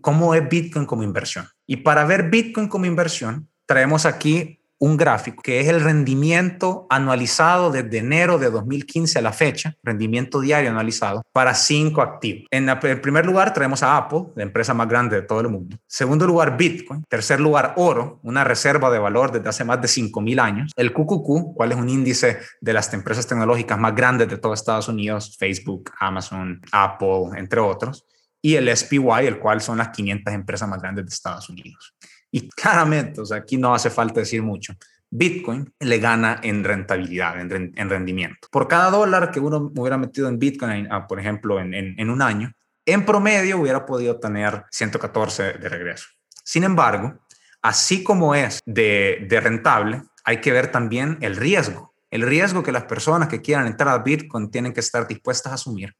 cómo es Bitcoin como inversión. Y para ver Bitcoin como inversión, traemos aquí un gráfico que es el rendimiento anualizado desde enero de 2015 a la fecha, rendimiento diario anualizado para cinco activos. En, el primer lugar traemos a Apple, la empresa más grande de todo el mundo. Segundo lugar, Bitcoin. Tercer lugar, oro, una reserva de valor desde hace más de 5.000 años. El QQQ, cual es un índice de las empresas tecnológicas más grandes de todo Estados Unidos, Facebook, Amazon, Apple, entre otros. Y el SPY, el cual son las 500 empresas más grandes de Estados Unidos. Y claramente, o sea, aquí no hace falta decir mucho. Bitcoin le gana en rentabilidad, en, rendimiento. Por cada dólar que uno hubiera metido en Bitcoin, ah, por ejemplo, en, un año, en promedio hubiera podido tener 114 de regreso. Sin embargo, así como es de, de rentable, hay que ver también el riesgo. El riesgo que las personas que quieran entrar a Bitcoin tienen que estar dispuestas a asumir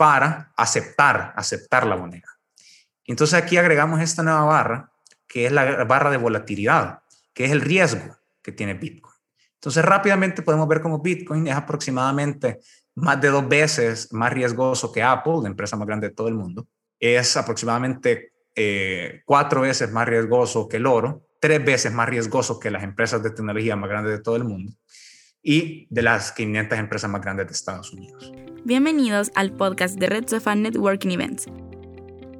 para aceptar, aceptar la moneda. Entonces aquí agregamos esta nueva barra que es la barra de volatilidad, que es el riesgo que tiene Bitcoin. Entonces, rápidamente podemos ver cómo Bitcoin es aproximadamente más de dos veces más riesgoso que Apple, la empresa más grande de todo el mundo. Es aproximadamente eh, cuatro veces más riesgoso que el oro, tres veces más riesgoso que las empresas de tecnología más grandes de todo el mundo y de las 500 empresas más grandes de Estados Unidos. Bienvenidos al podcast de Red Sofa Networking Events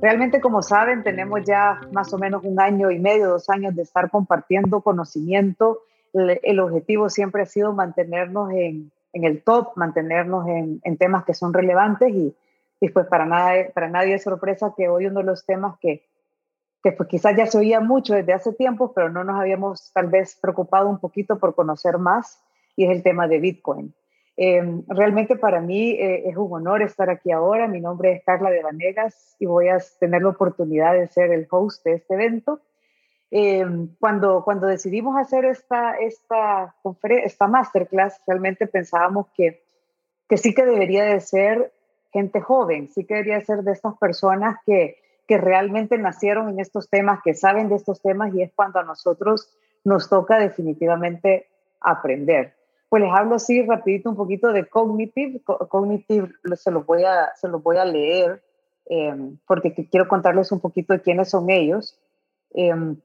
Realmente, como saben, tenemos ya más o menos un año y medio, dos años de estar compartiendo conocimiento. El, objetivo siempre ha sido mantenernos en, el top, mantenernos en, temas que son relevantes y, y, pues para, nada, para nadie es sorpresa que hoy uno de los temas que, que pues quizás ya se oía mucho desde hace tiempo, pero no nos habíamos tal vez preocupado un poquito por conocer más, y es el tema de Bitcoin. Em, realmente para mí eh, es un honor estar aquí ahora. Mi nombre es Carla de Vanegas y voy a tener la oportunidad de ser el host de este evento. Em, cuando, cuando decidimos hacer esta, esta, esta masterclass, realmente pensábamos que, que sí que debería de ser gente joven, sí que debería ser de estas personas que, que realmente nacieron en estos temas, que saben de estos temas y es cuando a nosotros nos toca definitivamente aprender pues les hablo así rapidito un poquito de Cognitive. Cognitive se los voy a, se los voy a leer em, porque quiero contarles un poquito de quiénes son ellos. Em,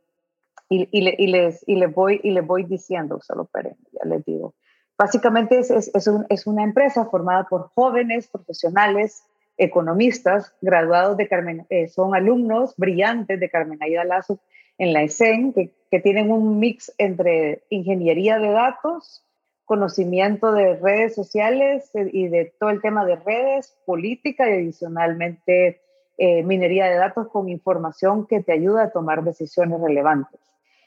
y, y, les, y, les voy, y les voy diciendo, solo esperen, ya les digo. Básicamente es, es, es, un, es, una empresa formada por jóvenes profesionales, economistas, graduados de Carmen, eh, son alumnos brillantes de Carmen Aida Lazo en la ESEN, que, que tienen un mix entre ingeniería de datos, conocimiento de redes sociales eh, y de todo el tema de redes, política y adicionalmente eh, minería de datos con información que te ayuda a tomar decisiones relevantes.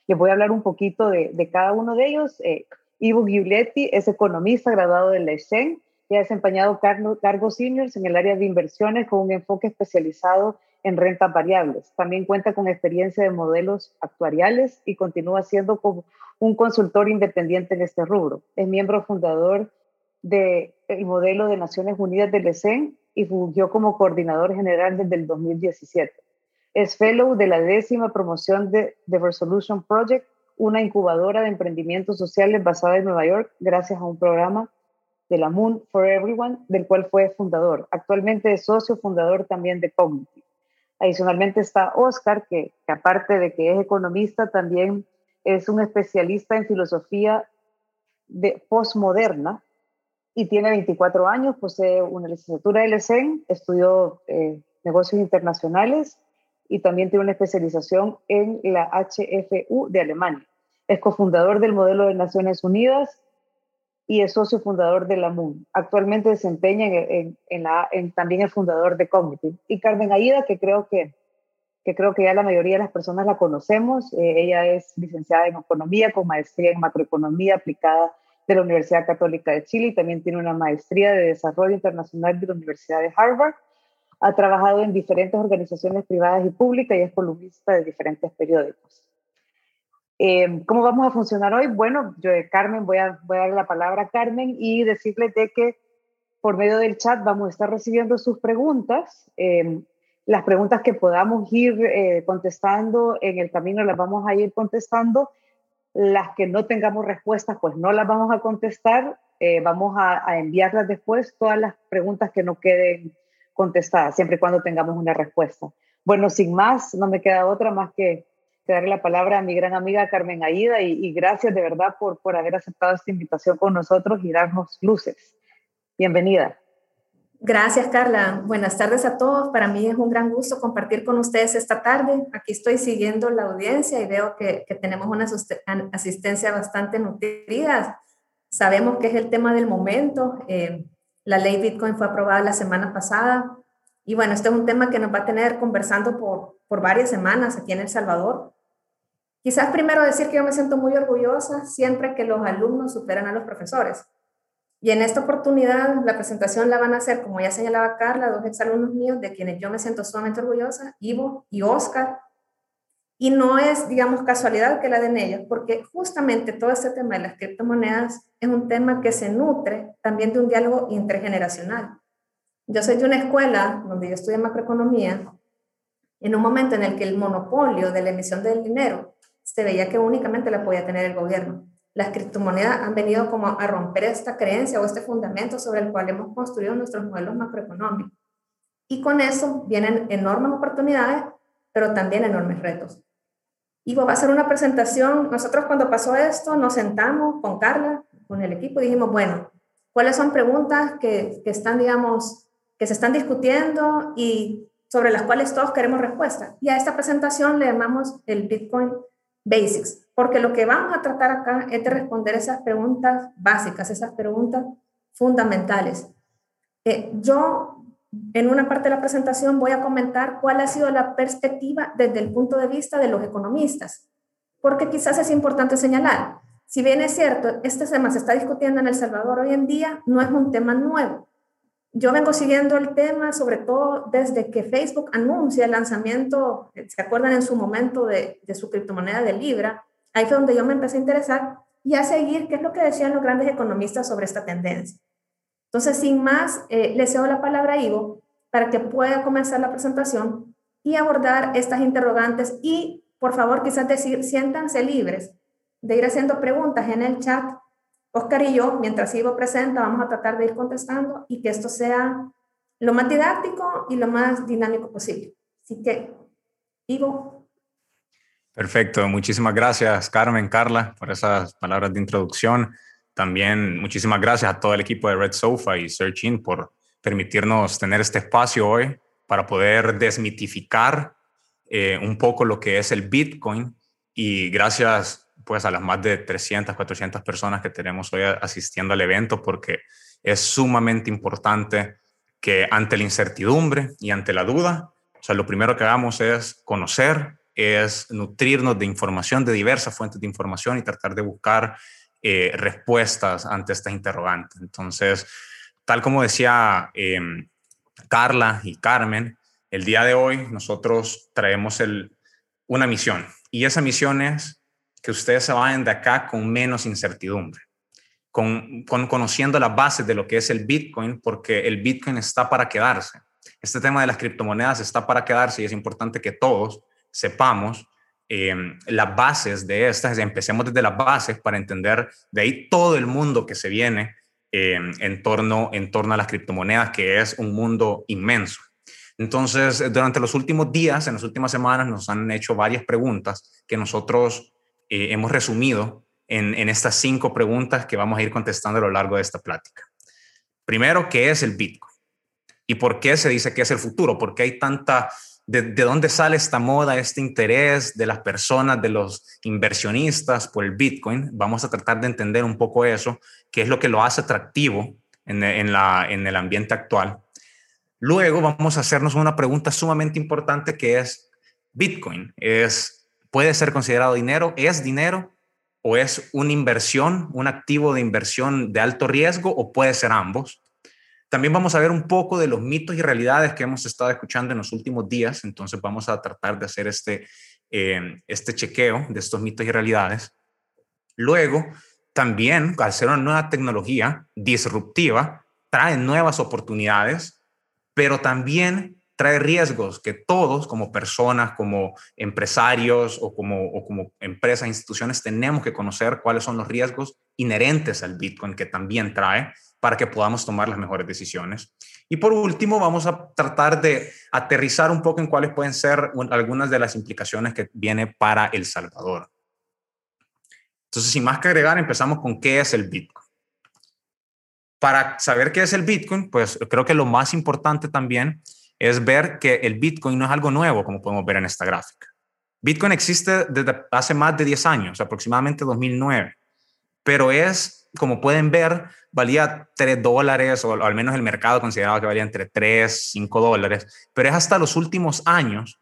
Les voy a hablar un poquito de, cada uno de ellos. Eh, Ivo Giuletti es economista graduado de la ESEN y ha desempeñado cargos seniors en el área de inversiones con un enfoque especializado en rentas variables. También cuenta con experiencia de modelos actuariales y continúa siendo un consultor independiente en este rubro. Es miembro fundador del modelo de Naciones Unidas del ESEN y fungió como coordinador general desde el 2017. Es fellow de la décima promoción de The Resolution Project, una incubadora de emprendimientos sociales basada en Nueva York gracias a un programa de la Moon for Everyone, del cual fue fundador. Actualmente es socio fundador también de Cognitive. Adicionalmente está Oscar, que, aparte de que es economista, también es un especialista en filosofía de postmoderna y tiene 24 años, posee una licenciatura de LSEN, estudió eh, negocios internacionales y también tiene una especialización en la HFU de Alemania. Es cofundador del modelo de Naciones Unidas y es socio fundador de la MUN. Actualmente desempeña en, la, en, también el fundador de Cognitive. Y Carmen Aida, que creo que, que creo que ya la mayoría de las personas la conocemos. Eh, ella es licenciada en Economía con maestría en Macroeconomía aplicada de la Universidad Católica de Chile y también tiene una maestría de Desarrollo Internacional de la Universidad de Harvard. Ha trabajado en diferentes organizaciones privadas y públicas y es columnista de diferentes periódicos. Eh, ¿Cómo vamos a funcionar hoy? Bueno, yo, de Carmen, voy a, voy a la palabra a Carmen y decirle de que por medio del chat vamos a estar recibiendo sus preguntas. Eh, las preguntas que podamos ir eh, contestando en el camino las vamos a ir contestando. Las que no tengamos respuestas, pues no las vamos a contestar. vamos a, a, enviarlas después, todas las preguntas que no queden contestadas, siempre y cuando tengamos una respuesta. Bueno, sin más, no me queda otra más que, darle la palabra a mi gran amiga Carmen Aida y, gracias de verdad por, por haber aceptado esta invitación con nosotros y darnos luces. Bienvenida. Gracias, Carla. Buenas tardes a todos. Para mí es un gran gusto compartir con ustedes esta tarde. Aquí estoy siguiendo la audiencia y veo que, tenemos una asistencia bastante nutrida. Sabemos que es el tema del momento. Eh, la ley Bitcoin fue aprobada la semana pasada. Y bueno, este es un tema que nos va a tener conversando por, por varias semanas aquí en El Salvador. Quizás primero decir que yo me siento muy orgullosa siempre que los alumnos superan a los profesores. Y en esta oportunidad, la presentación la van a hacer, como ya señalaba Carla, dos exalumnos míos de quienes yo me siento sumamente orgullosa, Ivo y Oscar. Y no es, digamos, casualidad que la den ellos, porque justamente todo este tema de las criptomonedas es un tema que se nutre también de un diálogo intergeneracional. Yo soy de una escuela donde yo estudié macroeconomía, en un momento en el que el monopolio de la emisión del dinero se veía que únicamente la podía tener el gobierno las criptomonedas han venido como a romper esta creencia o este fundamento sobre el cual hemos construido nuestros modelos macroeconómicos. Y con eso vienen enormes oportunidades, pero también enormes retos. Ivo va a hacer una presentación. Nosotros cuando pasó esto nos sentamos con Carla, con el equipo y dijimos, bueno, ¿cuáles son preguntas que, que están, digamos, que se están discutiendo y sobre las cuales todos queremos respuestas? Y a esta presentación le llamamos el Bitcoin Basics, porque lo que vamos a tratar acá es de responder esas preguntas básicas, esas preguntas fundamentales. Eh, yo, en una parte de la presentación, voy a comentar cuál ha sido la perspectiva desde el punto de vista de los economistas, porque quizás es importante señalar, si bien es cierto, este tema se está discutiendo en El Salvador hoy en día, no es un tema nuevo. Yo vengo siguiendo el tema, sobre todo desde que Facebook anuncia el lanzamiento, ¿se acuerdan en su momento de, de su criptomoneda de Libra? Ahí fue donde yo me empecé a interesar y a seguir qué es lo que decían los grandes economistas sobre esta tendencia. Entonces, sin más, eh, le cedo la palabra a Ivo para que pueda comenzar la presentación y abordar estas interrogantes y, por favor, quizás decir, siéntanse libres de ir haciendo preguntas en el chat. Oscar y yo, mientras Ivo presenta, vamos a tratar de ir contestando y que esto sea lo más didáctico y lo más dinámico posible. Así que, Ivo, Perfecto, muchísimas gracias Carmen, Carla, por esas palabras de introducción. También muchísimas gracias a todo el equipo de Red Sofa y Searching por permitirnos tener este espacio hoy para poder desmitificar eh, un poco lo que es el Bitcoin y gracias pues a las más de 300, 400 personas que tenemos hoy asistiendo al evento porque es sumamente importante que ante la incertidumbre y ante la duda, o sea, lo primero que hagamos es conocer es nutrirnos de información, de diversas fuentes de información y tratar de buscar eh, respuestas ante estas interrogantes. Entonces, tal como decía em, Carla y Carmen, el día de hoy nosotros traemos el, una misión y esa misión es que ustedes se vayan de acá con menos incertidumbre, con, con conociendo las bases de lo que es el Bitcoin, porque el Bitcoin está para quedarse. Este tema de las criptomonedas está para quedarse y es importante que todos sepamos em, las bases de estas, empecemos desde las bases para entender de ahí todo el mundo que se viene em, en, torno, en torno a las criptomonedas, que es un mundo inmenso. Entonces, durante los últimos días, en las últimas semanas, nos han hecho varias preguntas que nosotros eh, hemos resumido en, estas cinco preguntas que vamos a ir contestando a lo largo de esta plática. Primero, ¿qué es el Bitcoin? ¿Y por qué se dice que es el futuro? ¿Por qué hay tanta de, dónde sale esta moda, este interés de las personas, de los inversionistas por el Bitcoin. Vamos a tratar de entender un poco eso, qué es lo que lo hace atractivo en, en el ambiente actual. Luego vamos a hacernos una pregunta sumamente importante que es, ¿Bitcoin es, puede ser considerado dinero? ¿Es dinero? ¿O es una inversión, un activo de inversión de alto riesgo? ¿O puede ser ambos? También vamos a ver un poco de los mitos y realidades que hemos estado escuchando en los últimos días, entonces vamos a tratar de hacer este, eh, este chequeo de estos mitos y realidades. Luego, también, al ser una nueva tecnología disruptiva, trae nuevas oportunidades, pero también trae riesgos que todos como personas, como empresarios o como, o como empresas, instituciones, tenemos que conocer cuáles son los riesgos inherentes al Bitcoin que también trae para que podamos tomar las mejores decisiones. Y por último, vamos a tratar de aterrizar un poco en cuáles pueden ser algunas de las implicaciones que viene para El Salvador. Entonces, sin más que agregar, empezamos con qué es el Bitcoin. Para saber qué es el Bitcoin, pues creo que lo más importante también es ver que el Bitcoin no es algo nuevo, como podemos ver en esta gráfica. Bitcoin existe desde hace más de 10 años, aproximadamente 2009, pero es, como pueden ver, valía 3 dólares, o al menos el mercado consideraba que valía entre 3, 5 dólares, pero es hasta los últimos años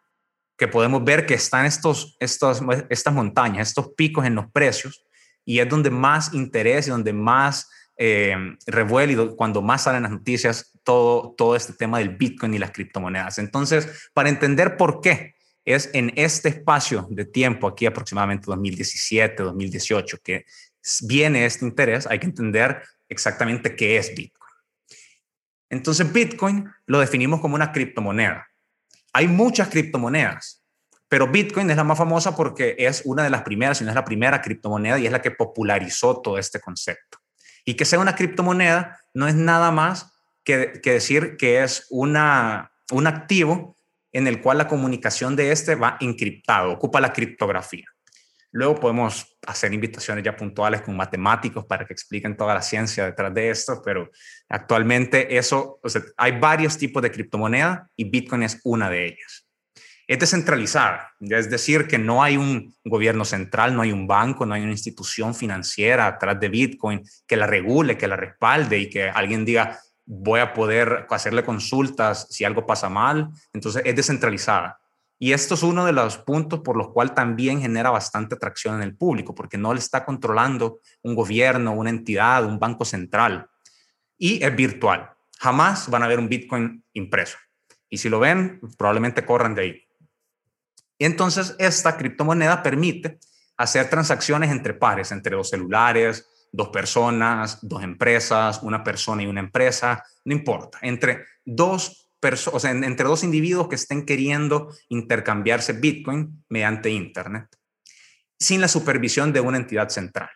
que podemos ver que están estos, estos, estas montañas, estos picos en los precios, y es donde más interés y donde más eh, revuelo cuando más salen las noticias todo, todo este tema del Bitcoin y las criptomonedas. Entonces, para entender por qué es en este espacio de tiempo, aquí aproximadamente 2017, 2018, que viene este interés, hay que entender exactamente qué es Bitcoin. Entonces, Bitcoin lo definimos como una criptomoneda. Hay muchas criptomonedas, pero Bitcoin es la más famosa porque es una de las primeras, si no es la primera criptomoneda y es la que popularizó todo este concepto. Y que sea una criptomoneda no es nada más que, decir que es una, un activo en el cual la comunicación de este va encriptado, ocupa la criptografía. Luego podemos hacer invitaciones ya puntuales con matemáticos para que expliquen toda la ciencia detrás de esto, pero actualmente eso, o sea, hay varios tipos de criptomoneda y Bitcoin es una de ellas. Es descentralizada, es decir, que no hay un gobierno central, no hay un banco, no hay una institución financiera atrás de Bitcoin que la regule, que la respalde y que alguien diga, voy a poder hacerle consultas si algo pasa mal. Entonces es descentralizada. Y esto es uno de los puntos por los cuales también genera bastante atracción en el público, porque no le está controlando un gobierno, una entidad, un banco central. Y es virtual. Jamás van a ver un Bitcoin impreso. Y si lo ven, probablemente corran de ahí. Y entonces esta criptomoneda permite hacer transacciones entre pares, entre los celulares, dos personas, dos empresas, una persona y una empresa, no importa, entre dos personas, o sea, entre dos individuos que estén queriendo intercambiarse Bitcoin mediante Internet, sin la supervisión de una entidad central.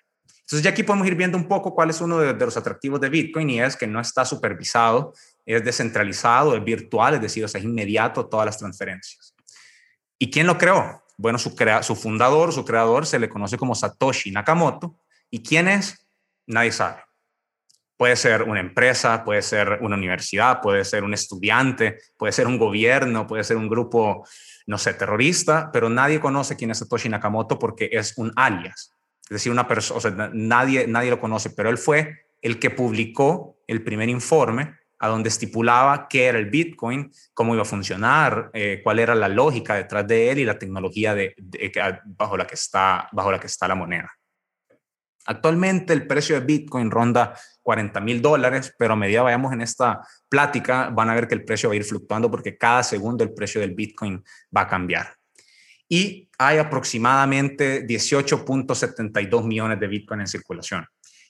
Entonces ya aquí podemos ir viendo un poco cuál es uno de, los atractivos de Bitcoin y es que no está supervisado, es descentralizado, es virtual, es decir, es inmediato todas las transferencias. ¿Y quién lo creó? Bueno, su, su fundador, su creador, se le conoce como Satoshi Nakamoto. ¿Y quién es? nadie sabe. Puede ser una empresa, puede ser una universidad, puede ser un estudiante, puede ser un gobierno, puede ser un grupo, no sé, terrorista, pero nadie conoce quién es Satoshi Nakamoto porque es un alias. Es decir, una persona, o sea, nadie, nadie lo conoce, pero él fue el que publicó el primer informe a donde estipulaba qué era el Bitcoin, cómo iba a funcionar, eh, cuál era la lógica detrás de él y la tecnología de, bajo, la que está, bajo la que está la moneda. Actualmente el precio de Bitcoin ronda 40 mil dólares, pero a medida vayamos en esta plática van a ver que el precio va a ir fluctuando porque cada segundo el precio del Bitcoin va a cambiar. Y hay aproximadamente 18.72 millones de Bitcoin en circulación.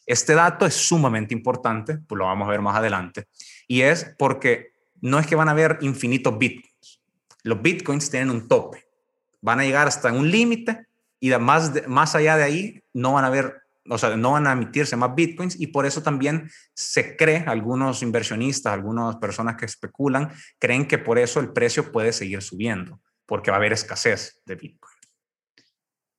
Este dato es sumamente importante, pues lo vamos a ver más adelante, y es porque no es que van a haber infinitos Bitcoins. Los Bitcoins tienen un tope. Van a llegar hasta un límite y más, más allá de ahí no van a haber o sea, no van a emitirse más bitcoins y por eso también se cree, algunos inversionistas, algunas personas que especulan, creen que por eso el precio puede seguir subiendo, porque va a haber escasez de bitcoin.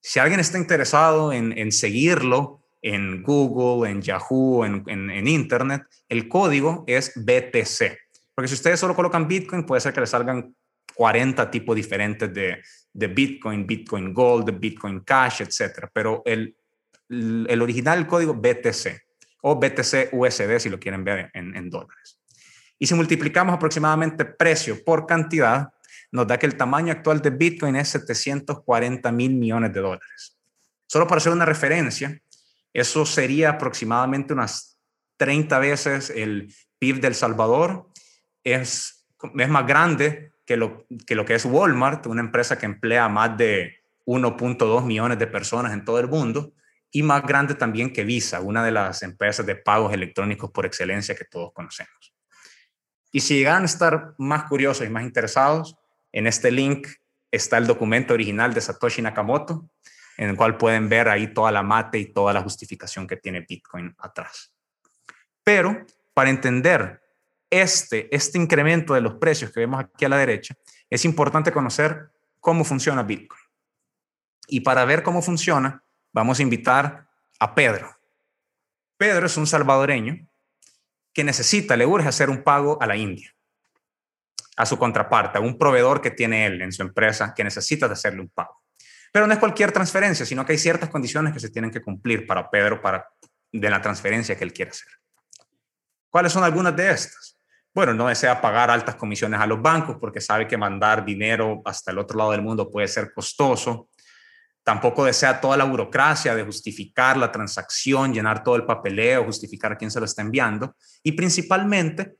Si alguien está interesado en, seguirlo en Google, en Yahoo, en, en, Internet, el código es BTC. Porque si ustedes solo colocan Bitcoin, puede ser que les salgan 40 tipos diferentes de, de Bitcoin, Bitcoin Gold, Bitcoin Cash, etc. Pero el el original código BTC o BTC USD si lo quieren ver en, dólares. Y si multiplicamos aproximadamente precio por cantidad, nos da que el tamaño actual de Bitcoin es 740 mil millones de dólares. Solo para hacer una referencia, eso sería aproximadamente unas 30 veces el PIB del Salvador. Es, es más grande que lo, que lo que es Walmart, una empresa que emplea más de 1.2 millones de personas en todo el mundo y más grande también que Visa, una de las empresas de pagos electrónicos por excelencia que todos conocemos. Y si llegan a estar más curiosos y más interesados, en este link está el documento original de Satoshi Nakamoto, en el cual pueden ver ahí toda la mate y toda la justificación que tiene Bitcoin atrás. Pero para entender este, este incremento de los precios que vemos aquí a la derecha, es importante conocer cómo funciona Bitcoin. Y para ver cómo funciona, vamos a invitar a Pedro. Pedro es un salvadoreño que necesita, le urge hacer un pago a la India, a su contraparte, a un proveedor que tiene él en su empresa que necesita de hacerle un pago. Pero no es cualquier transferencia, sino que hay ciertas condiciones que se tienen que cumplir para Pedro para de la transferencia que él quiere hacer. ¿Cuáles son algunas de estas? Bueno, no desea pagar altas comisiones a los bancos porque sabe que mandar dinero hasta el otro lado del mundo puede ser costoso. Tampoco desea toda la burocracia de justificar la transacción, llenar todo el papeleo, justificar a quién se lo está enviando. Y principalmente,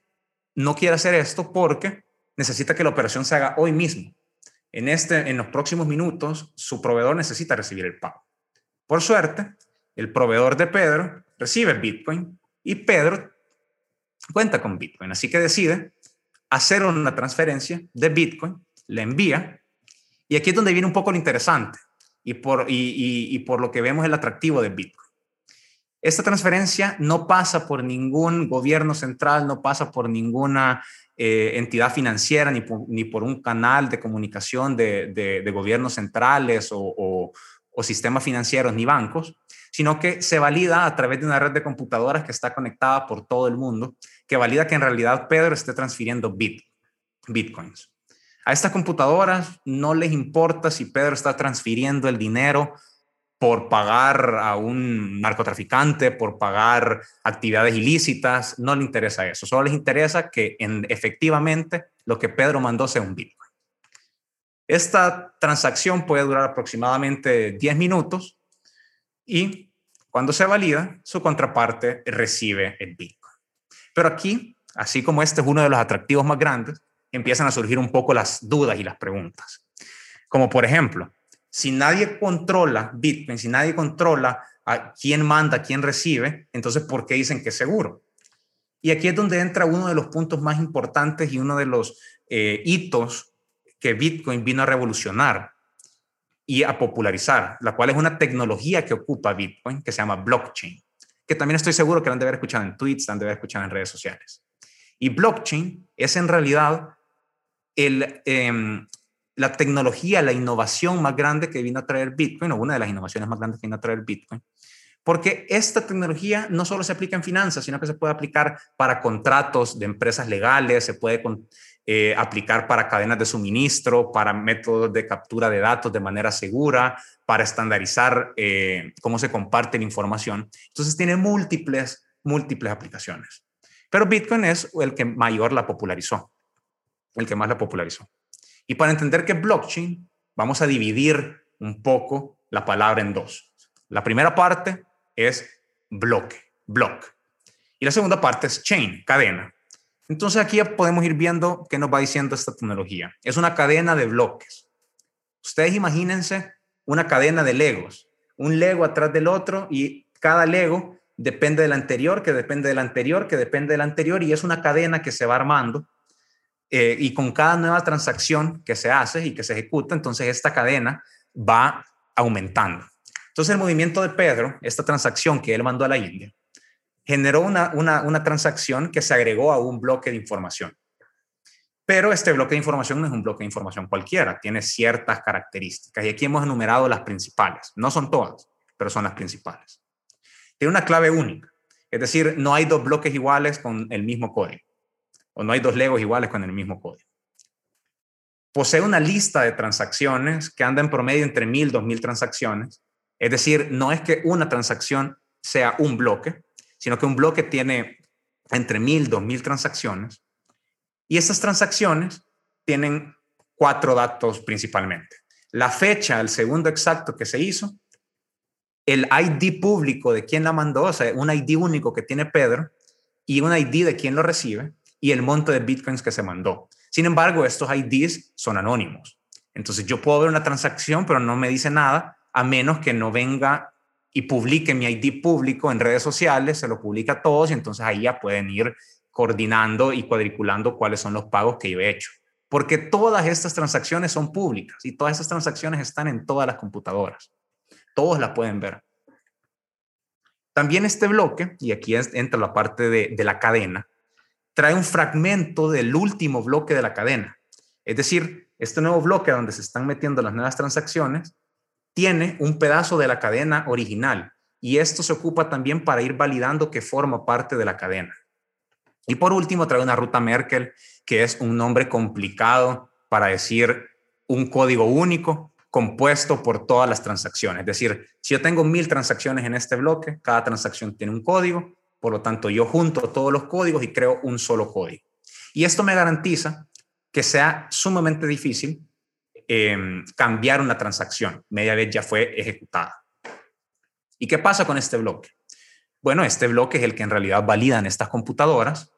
no quiere hacer esto porque necesita que la operación se haga hoy mismo. En, este, en los próximos minutos, su proveedor necesita recibir el pago. Por suerte, el proveedor de Pedro recibe Bitcoin y Pedro cuenta con Bitcoin. Así que decide hacer una transferencia de Bitcoin, le envía, y aquí es donde viene un poco lo interesante y por, y, por lo que vemos el atractivo de Bitcoin. Esta transferencia no pasa por ningún gobierno central, no pasa por ninguna eh, entidad financiera ni por, un canal de comunicación de, gobiernos centrales o, o, sistemas financieros ni bancos, sino que se valida a través de una red de computadoras que está conectada por todo el mundo, que valida que en realidad Pedro esté transfiriendo bit, bitcoins. A estas computadoras no les importa si Pedro está transfiriendo el dinero por pagar a un narcotraficante, por pagar actividades ilícitas, no le interesa eso. Solo les interesa que en, efectivamente lo que Pedro mandó sea un Bitcoin. Esta transacción puede durar aproximadamente 10 minutos y cuando se valida, su contraparte recibe el Bitcoin. Pero aquí, así como este es uno de los atractivos más grandes, empiezan a surgir un poco las dudas y las preguntas. Como por ejemplo, si nadie controla Bitcoin, si nadie controla a quién manda, quién recibe, entonces ¿por qué dicen que es seguro? Y aquí es donde entra uno de los puntos más importantes y uno de los eh, hitos que Bitcoin vino a revolucionar y a popularizar, la cual es una tecnología que ocupa Bitcoin, que se llama blockchain, que también estoy seguro que la han de haber escuchado en tweets, la han de haber escuchado en redes sociales. Y blockchain es en realidad em, la tecnología, la innovación más grande que vino a traer Bitcoin, o una de las innovaciones más grandes que vino a traer Bitcoin, porque esta tecnología no solo se aplica en finanzas, sino que se puede aplicar para contratos de empresas legales, se puede eh, aplicar para cadenas de suministro, para métodos de captura de datos de manera segura, para estandarizar eh, cómo se comparte la información. Entonces tiene múltiples, múltiples aplicaciones. Pero Bitcoin es el que mayor la popularizó, el que más la popularizó. Y para entender qué es blockchain, vamos a dividir un poco la palabra en dos. La primera parte es bloque, block. Y la segunda parte es chain, cadena. Entonces aquí ya podemos ir viendo qué nos va diciendo esta tecnología. Es una cadena de bloques. Ustedes imagínense una cadena de legos, un lego atrás del otro y cada lego depende del anterior, que depende del anterior, que depende del anterior y es una cadena que se va armando eh, y con cada nueva transacción que se hace y que se ejecuta, entonces esta cadena va aumentando. Entonces el movimiento de Pedro, esta transacción que él mandó a la India, generó una, una, transacción que se agregó a un bloque de información. Pero este bloque de información no es un bloque de información cualquiera, tiene ciertas características y aquí hemos enumerado las principales. No son todas, pero son las principales. Tiene una clave única, es decir, no hay dos bloques iguales con el mismo código o no hay dos legos iguales con el mismo código. Posee una lista de transacciones que anda en promedio entre mil y dos mil transacciones. Es decir, no es que una transacción sea un bloque, sino que un bloque tiene entre mil, dos mil transacciones. Y esas transacciones tienen cuatro datos principalmente. La fecha, el segundo exacto que se hizo, el ID público de quien la mandó, o sea, un ID único que tiene Pedro y un ID de quien lo recibe y el monto de bitcoins que se mandó. Sin embargo, estos IDs son anónimos. Entonces yo puedo ver una transacción, pero no me dice nada a menos que no venga y publique mi ID público en redes sociales, se lo publica a todos y entonces ahí ya pueden ir coordinando y cuadriculando cuáles son los pagos que yo he hecho. Porque todas estas transacciones son públicas y todas estas transacciones están en todas las computadoras. Todos las pueden ver. También este bloque, y aquí entra la parte de, de la cadena, trae un fragmento del último bloque de la cadena. Es decir, este nuevo bloque donde se están metiendo las nuevas transacciones tiene un pedazo de la cadena original y esto se ocupa también para ir validando que forma parte de la cadena. Y por último, trae una ruta Merkel, que es un nombre complicado para decir un código único compuesto por todas las transacciones. Es decir, si yo tengo mil transacciones en este bloque, cada transacción tiene un código, por lo tanto yo junto todos los códigos y creo un solo código. Y esto me garantiza que sea sumamente difícil em, cambiar una transacción media vez ya fue ejecutada. ¿Y qué pasa con este bloque? Bueno, este bloque es el que en realidad validan estas computadoras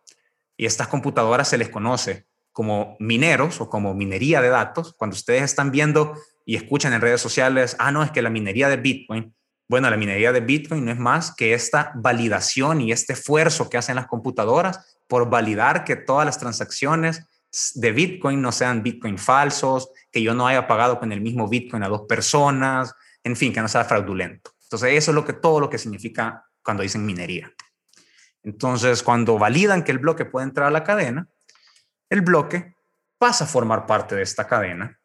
y estas computadoras se les conoce como mineros o como minería de datos. Cuando ustedes están viendo y escuchan en redes sociales, ah, no, es que la minería de Bitcoin, bueno, la minería de Bitcoin no es más que esta validación y este esfuerzo que hacen las computadoras por validar que todas las transacciones de Bitcoin no sean Bitcoin falsos, que yo no haya pagado con el mismo Bitcoin a dos personas, en fin, que no sea fraudulento. Entonces, eso es lo que todo lo que significa cuando dicen minería. Entonces, cuando validan que el bloque puede entrar a la cadena, el bloque pasa a formar parte de esta cadena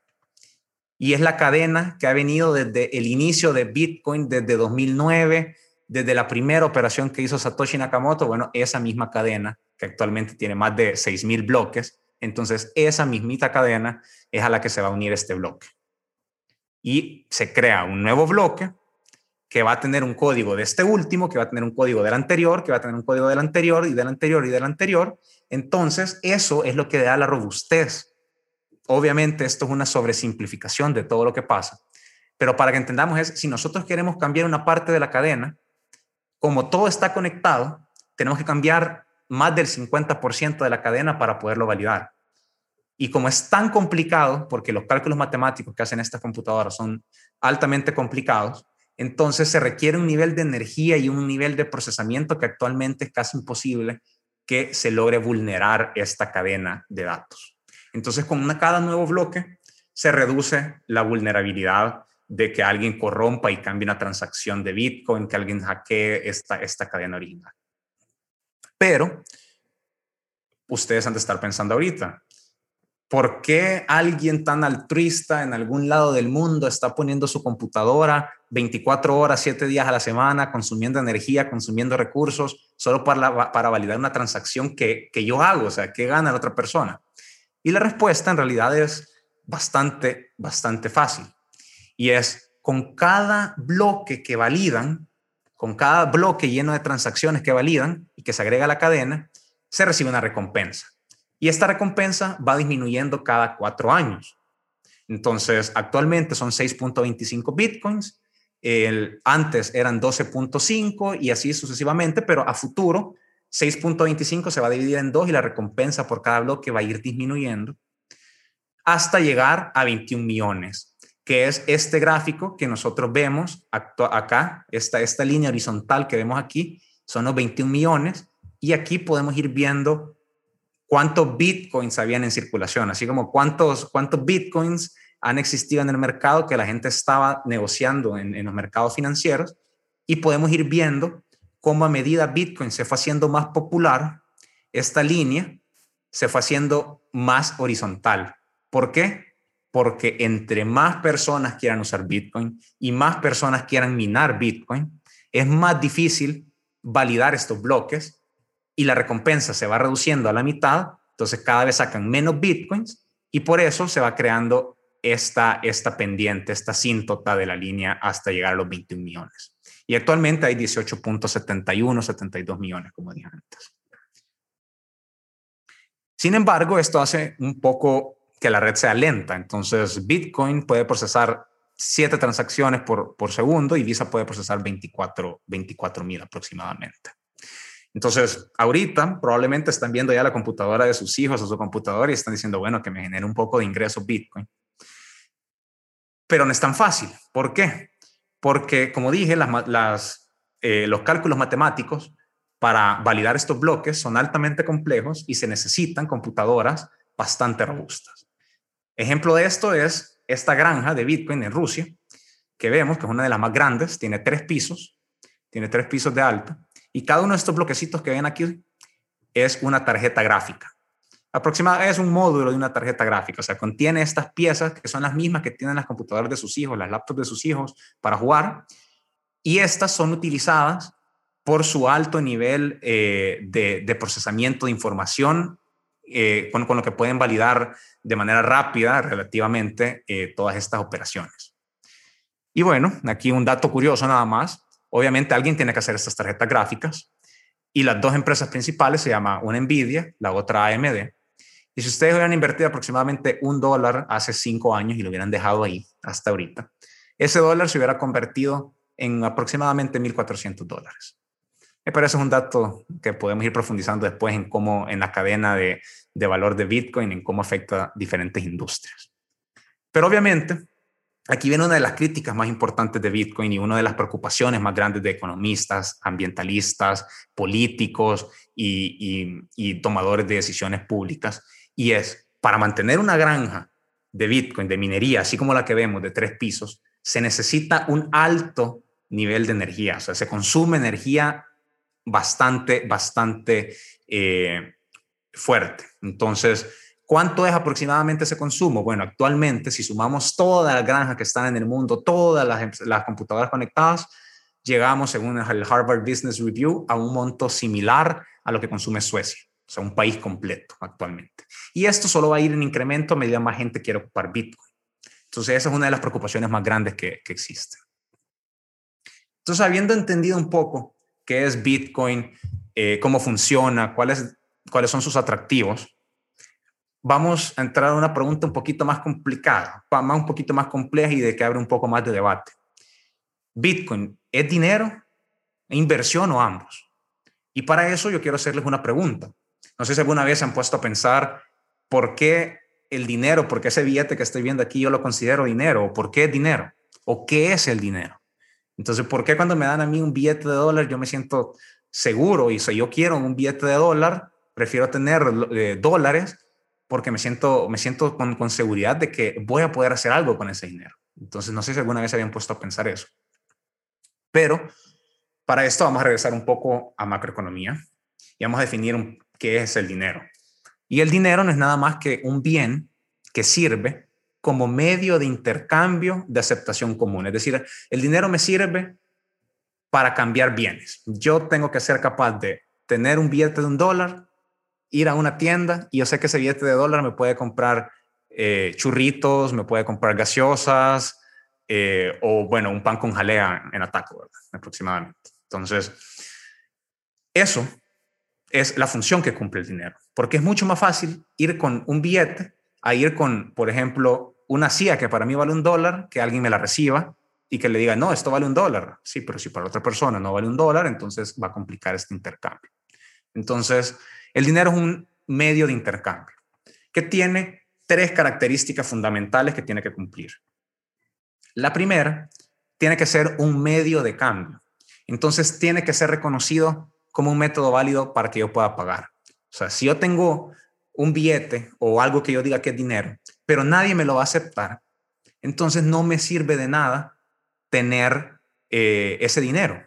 y es la cadena que ha venido desde el inicio de Bitcoin, desde 2009, desde la primera operación que hizo Satoshi Nakamoto, bueno, esa misma cadena que actualmente tiene más de 6.000 bloques, entonces esa mismita cadena es a la que se va a unir este bloque. Y se crea un nuevo bloque que va a tener un código de este último, que va a tener un código del anterior, que va a tener un código del anterior y del anterior y del anterior. Entonces, eso es lo que da la robustez. Obviamente, esto es una sobresimplificación de todo lo que pasa, pero para que entendamos es, si nosotros queremos cambiar una parte de la cadena, como todo está conectado, tenemos que cambiar más del 50% de la cadena para poderlo validar. Y como es tan complicado, porque los cálculos matemáticos que hacen estas computadoras son altamente complicados, entonces se requiere un nivel de energía y un nivel de procesamiento que actualmente es casi imposible que se logre vulnerar esta cadena de datos. Entonces, con cada nuevo bloque se reduce la vulnerabilidad de que alguien corrompa y cambie una transacción de Bitcoin, que alguien hackee esta, esta cadena original. Pero ustedes han de estar pensando ahorita, ¿Por qué alguien tan altruista en algún lado del mundo está poniendo su computadora 24 horas, 7 días a la semana, consumiendo energía, consumiendo recursos, solo para, para validar una transacción que, que yo hago? O sea, ¿qué gana la otra persona? Y la respuesta en realidad es bastante, bastante fácil. Y es con cada bloque que validan, con cada bloque lleno de transacciones que validan y que se agrega a la cadena, se recibe una recompensa. Y esta recompensa va disminuyendo cada cuatro años. Entonces, actualmente son 6.25 bitcoins, el, antes eran 12.5 y así sucesivamente, pero a futuro 6.25 se va a dividir en dos y la recompensa por cada bloque va a ir disminuyendo hasta llegar a 21 millones, que es este gráfico que nosotros vemos acá, esta, esta línea horizontal que vemos aquí, son los 21 millones y aquí podemos ir viendo cuántos bitcoins habían en circulación, así como cuántos, cuántos bitcoins han existido en el mercado que la gente estaba negociando en, los mercados financieros y podemos ir viendo cómo a medida Bitcoin se fue haciendo más popular, esta línea se fue haciendo más horizontal. ¿Por qué? Porque entre más personas quieran usar Bitcoin y más personas quieran minar Bitcoin, es más difícil validar estos bloques y la recompensa se va reduciendo a la mitad, entonces cada vez sacan menos bitcoins y por eso se va creando esta, esta pendiente, esta síntota de la línea hasta llegar a los 21 millones. Y actualmente hay 18.71, 72 millones, como dije antes. Sin embargo, esto hace un poco que la red sea lenta. Entonces, Bitcoin puede procesar 7 transacciones por, por segundo y Visa puede procesar 24 mil aproximadamente. Entonces, ahorita probablemente están viendo ya la computadora de sus hijos o su computadora y están diciendo, bueno, que me genere un poco de ingreso Bitcoin. Pero no es tan fácil. ¿Por qué? Porque, como dije, eh, los cálculos matemáticos para validar estos bloques son altamente complejos y se necesitan computadoras bastante robustas. Ejemplo de esto es esta granja de Bitcoin en Rusia, que vemos que es una de las más grandes, tiene tres pisos, tiene tres pisos de alto, y cada uno de estos bloquecitos que ven aquí es una tarjeta gráfica. Aproximadamente es un módulo de una tarjeta gráfica, o sea, contiene estas piezas que son las mismas que tienen las computadoras de sus hijos, las laptops de sus hijos para jugar, y estas son utilizadas por su alto nivel eh, de, procesamiento de información, eh, con, lo que pueden validar de manera rápida relativamente eh, todas estas operaciones. Y bueno, aquí un dato curioso nada más. Obviamente alguien tiene que hacer estas tarjetas gráficas y las dos empresas principales se llama una Nvidia, la otra AMD. Y si ustedes hubieran invertido aproximadamente un dólar hace cinco años y lo hubieran dejado ahí hasta ahorita, ese dólar se hubiera convertido en aproximadamente 1.400 dólares. Me parece un dato que podemos ir profundizando después en cómo, en la cadena de, de valor de Bitcoin, en cómo afecta diferentes industrias. Pero obviamente, aquí viene una de las críticas más importantes de Bitcoin y una de las preocupaciones más grandes de economistas, ambientalistas, políticos y, y, tomadores de decisiones públicas, y es, para mantener una granja de Bitcoin, de minería, así como la que vemos de tres pisos, se necesita un alto nivel de energía, o sea, se consume energía bastante, bastante eh, fuerte. Entonces, ¿cuánto es aproximadamente ese consumo? Bueno, actualmente, si sumamos todas las granjas que están en el mundo, todas las, las computadoras conectadas, llegamos, según el Harvard Business Review, a un monto similar a lo que consume Suecia, o sea, un país completo actualmente. Y esto solo va a ir en incremento a medida más gente quiere ocupar Bitcoin. Entonces, esa es una de las preocupaciones más grandes que, que existen. Entonces, habiendo entendido un poco qué es Bitcoin, eh, cómo funciona, cuáles, cuáles son sus atractivos, vamos a entrar a una pregunta un poquito más complicada, más un poquito más compleja y de que abre un poco más de debate. Bitcoin, ¿es dinero, inversión o ambos? Y para eso yo quiero hacerles una pregunta. No sé si alguna vez se han puesto a pensar por qué el dinero, por qué ese billete que estoy viendo aquí yo lo considero dinero, o por qué dinero, o qué es el dinero. Entonces, ¿por qué cuando me dan a mí un billete de dólar yo me siento seguro y si yo quiero un billete de dólar, prefiero tener eh, dólares porque me siento, me siento con, con, seguridad de que voy a poder hacer algo con ese dinero. Entonces, no sé si alguna vez se habían puesto a pensar eso. Pero para esto vamos a regresar un poco a macroeconomía y vamos a definir qué es el dinero. Y el dinero no es nada más que un bien que sirve como medio de intercambio de aceptación común. Es decir, el dinero me sirve para cambiar bienes. Yo tengo que ser capaz de tener un billete de un dólar, ir a una tienda y yo sé que ese billete de dólar me puede comprar eh, churritos, me puede comprar gaseosas eh, o, bueno, un pan con jalea en ataco, aproximadamente. Entonces, eso es la función que cumple el dinero, porque es mucho más fácil ir con un billete a ir con, por ejemplo, una CIA que para mí vale un dólar, que alguien me la reciba y que le diga, no, esto vale un dólar. Sí, pero si para otra persona no vale un dólar, entonces va a complicar este intercambio. Entonces, el dinero es un medio de intercambio que tiene tres características fundamentales que tiene que cumplir. La primera, tiene que ser un medio de cambio. Entonces, tiene que ser reconocido como un método válido para que yo pueda pagar. O sea, si yo tengo un billete o algo que yo diga que es dinero, pero nadie me lo va a aceptar, entonces no me sirve de nada tener eh, ese dinero.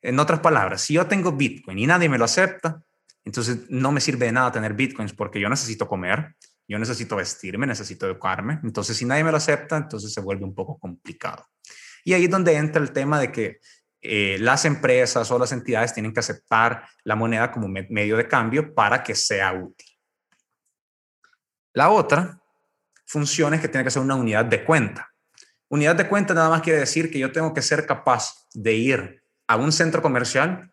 En otras palabras, si yo tengo Bitcoin y nadie me lo acepta, entonces no me sirve de nada tener Bitcoins porque yo necesito comer, yo necesito vestirme, necesito educarme. Entonces, si nadie me lo acepta, entonces se vuelve un poco complicado. Y ahí es donde entra el tema de que eh, las empresas o las entidades tienen que aceptar la moneda como medio de cambio para que sea útil. La otra función es que tiene que ser una unidad de cuenta. Unidad de cuenta nada más quiere decir que yo tengo que ser capaz de ir a un centro comercial,